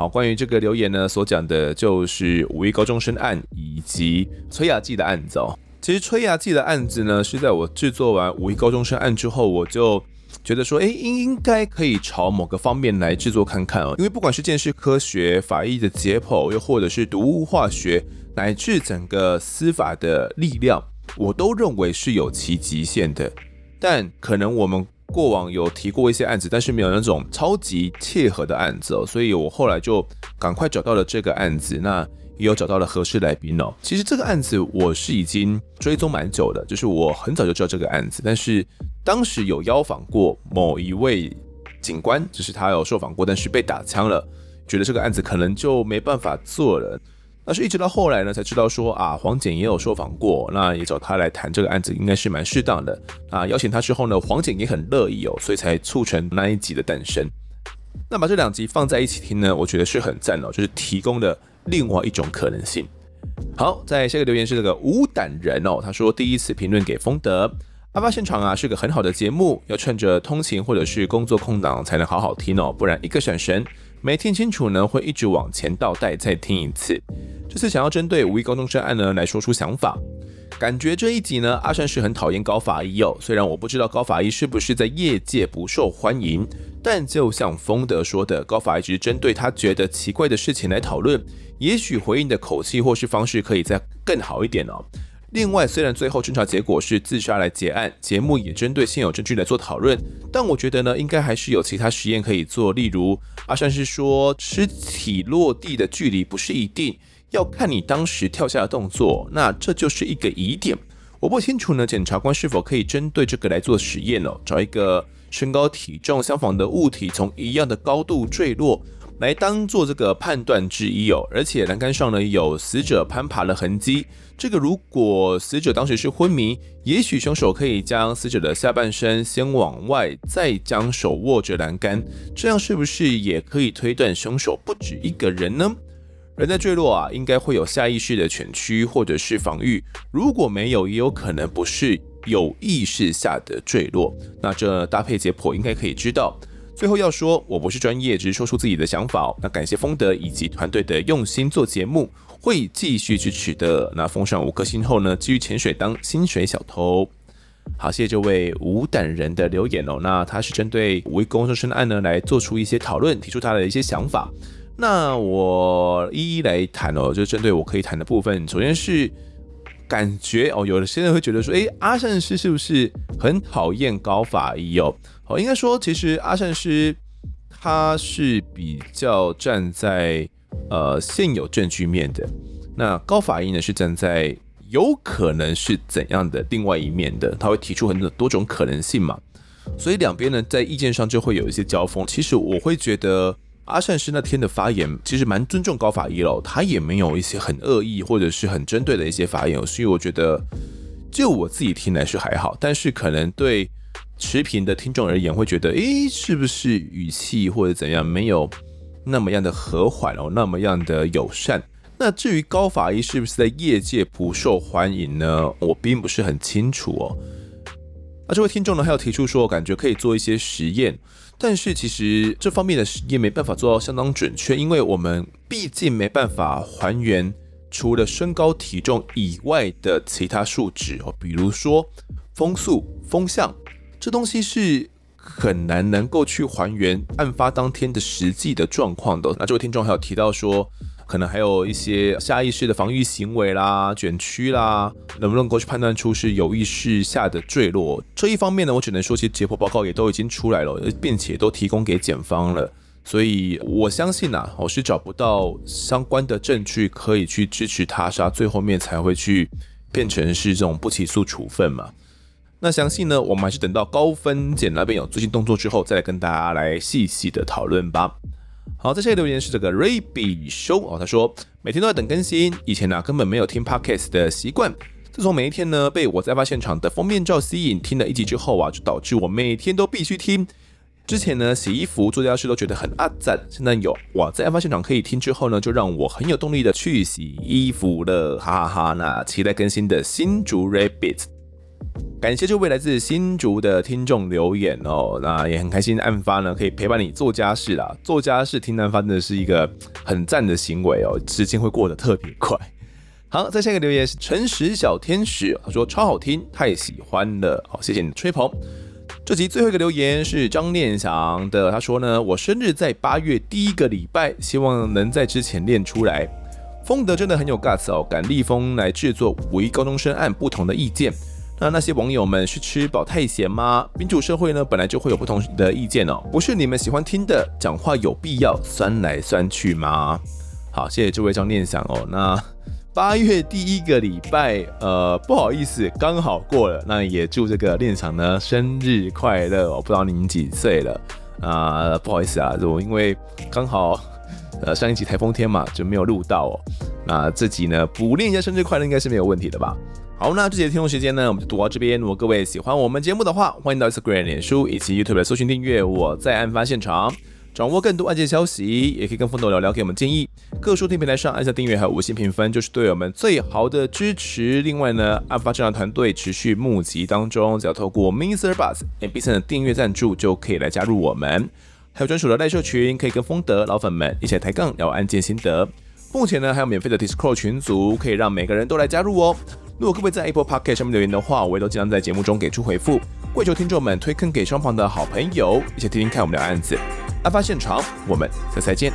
好，关于这个留言呢，所讲的就是五一高中生案以及崔雅纪的案子哦。其实崔雅纪的案子呢，是在我制作完五一高中生案之后，我就。觉得说，诶，应应该可以朝某个方面来制作看看哦，因为不管是鉴识科学、法医的解剖，又或者是毒物化学，乃至整个司法的力量，我都认为是有其极限的。但可能我们过往有提过一些案子，但是没有那种超级切合的案子哦，所以我后来就赶快找到了这个案子。那。也有找到了合适来宾哦。其实这个案子我是已经追踪蛮久的，就是我很早就知道这个案子，但是当时有邀访过某一位警官，就是他有受访过，但是被打枪了，觉得这个案子可能就没办法做了。但是一直到后来呢，才知道说啊，黄检也有受访过，那也找他来谈这个案子，应该是蛮适当的。啊，邀请他之后呢，黄检也很乐意哦，所以才促成那一集的诞生。那把这两集放在一起听呢，我觉得是很赞哦，就是提供的。另外一种可能性。好，在下个留言是这个无胆人哦，他说第一次评论给丰德案发现场啊，是个很好的节目，要趁着通勤或者是工作空档才能好好听哦，不然一个闪神没听清楚呢，会一直往前倒带再听一次。这次想要针对五一高中生案呢来说出想法，感觉这一集呢，阿善是很讨厌高法医哦，虽然我不知道高法医是不是在业界不受欢迎。但就像丰德说的，高法一直针对他觉得奇怪的事情来讨论，也许回应的口气或是方式可以再更好一点哦。另外，虽然最后侦查结果是自杀来结案，节目也针对现有证据来做讨论，但我觉得呢，应该还是有其他实验可以做。例如，阿善是说尸体落地的距离不是一定要看你当时跳下的动作，那这就是一个疑点。我不清楚呢，检察官是否可以针对这个来做实验哦，找一个。身高体重相仿的物体从一样的高度坠落，来当做这个判断之一哦。而且栏杆上呢有死者攀爬的痕迹，这个如果死者当时是昏迷，也许凶手可以将死者的下半身先往外，再将手握着栏杆，这样是不是也可以推断凶手不止一个人呢？人在坠落啊，应该会有下意识的蜷曲或者是防御，如果没有，也有可能不是。有意识下的坠落，那这搭配解剖应该可以知道。最后要说，我不是专业，只是说出自己的想法。那感谢丰德以及团队的用心做节目，会继续支持的。那封上五颗星后呢，继续潜水当薪水小偷。好，谢谢这位无胆人的留言哦。那他是针对五位高中生案呢来做出一些讨论，提出他的一些想法。那我一一来谈哦，就针对我可以谈的部分，首先是。感觉哦，有的些人会觉得说，诶，阿善师是不是很讨厌高法医哦？哦，应该说，其实阿善师他是比较站在呃现有证据面的，那高法医呢是站在有可能是怎样的另外一面的，他会提出很多多种可能性嘛，所以两边呢在意见上就会有一些交锋。其实我会觉得。阿善师那天的发言其实蛮尊重高法医了，他也没有一些很恶意或者是很针对的一些发言，所以我觉得就我自己听来是还好，但是可能对持平的听众而言会觉得，诶，是不是语气或者怎样没有那么样的和缓哦，那么样的友善？那至于高法医是不是在业界不受欢迎呢？我并不是很清楚哦。那这位听众呢，还有提出说，感觉可以做一些实验。但是其实这方面的实验没办法做到相当准确，因为我们毕竟没办法还原除了身高体重以外的其他数值哦，比如说风速、风向，这东西是很难能够去还原案发当天的实际的状况的。那这位听众还有提到说，可能还有一些下意识的防御行为啦、卷曲啦，能不能够去判断出是有意识下的坠落？这一方面呢，我只能说，其实解剖报告也都已经出来了，并且都提供给检方了。所以我相信啊，我是找不到相关的证据可以去支持他杀，最后面才会去变成是这种不起诉处分嘛。那详细呢，我们还是等到高分检那边有最新动作之后，再来跟大家来细细的讨论吧。好，这些留言是这个 Raby Show 哦，他说每天都在等更新，以前呢、根本没有听 Podcast 的习惯，自从每一天呢被我在案发现场的封面照吸引，听了一集之后啊，就导致我每天都必须听。之前呢，洗衣服、做家事都觉得很阿赞，现在有哇，在案发现场可以听之后呢，就让我很有动力的去洗衣服了，哈哈哈。那期待更新的新竹 Rabbit，感谢这位来自新竹的听众留言哦，那也很开心，案发呢可以陪伴你做家事啦，做家事听案发真的是一个很赞的行为哦，时间会过得特别快。好，再下一个留言是诚实小天使，他说超好听，太喜欢了，好，谢谢你的吹捧。这集最后一个留言是张念祥的，他说呢，我生日在八月第一个礼拜，希望能在之前练出来。丰德真的很有 guts 哦，敢立风来制作五一高中生案不同的意见。那那些网友们是吃饱太闲吗？民主社会呢，本来就会有不同的意见哦，不是你们喜欢听的，讲话有必要酸来酸去吗？好，谢谢这位张念想哦，那。八月第一个礼拜，呃，不好意思，刚好过了。那也祝这个练场呢生日快乐。我不知道您几岁了啊？不好意思啊，我因为刚好呃上一集台风天嘛，就没有录到哦。那这集呢补练一下生日快乐应该是没有问题的吧？好，那这节的听众时间呢，我们就读到这边。如果各位喜欢我们节目的话，欢迎到 Instagram、脸书以及 YouTube 来搜寻订阅。我在案发现场。掌握更多案件消息，也可以跟风德聊聊，给我们建议。各收听平台上按下订阅还有五星评分，就是对我们最好的支持。另外呢，案发侦查团队持续募集当中，只要透过 Mr. Bus MB3 的订阅赞助，就可以来加入我们。还有专属的赖社群，可以跟风德老粉们一起抬杠聊案件心得。目前呢，还有免费的 Discord 群组，可以让每个人都来加入哦。如果各位在 Apple p o c k e t 上面留言的话，我也都尽量在节目中给出回复。跪求听众们推坑给双方的好朋友，一起听听看我们的案子。案发现场，我们下次再见。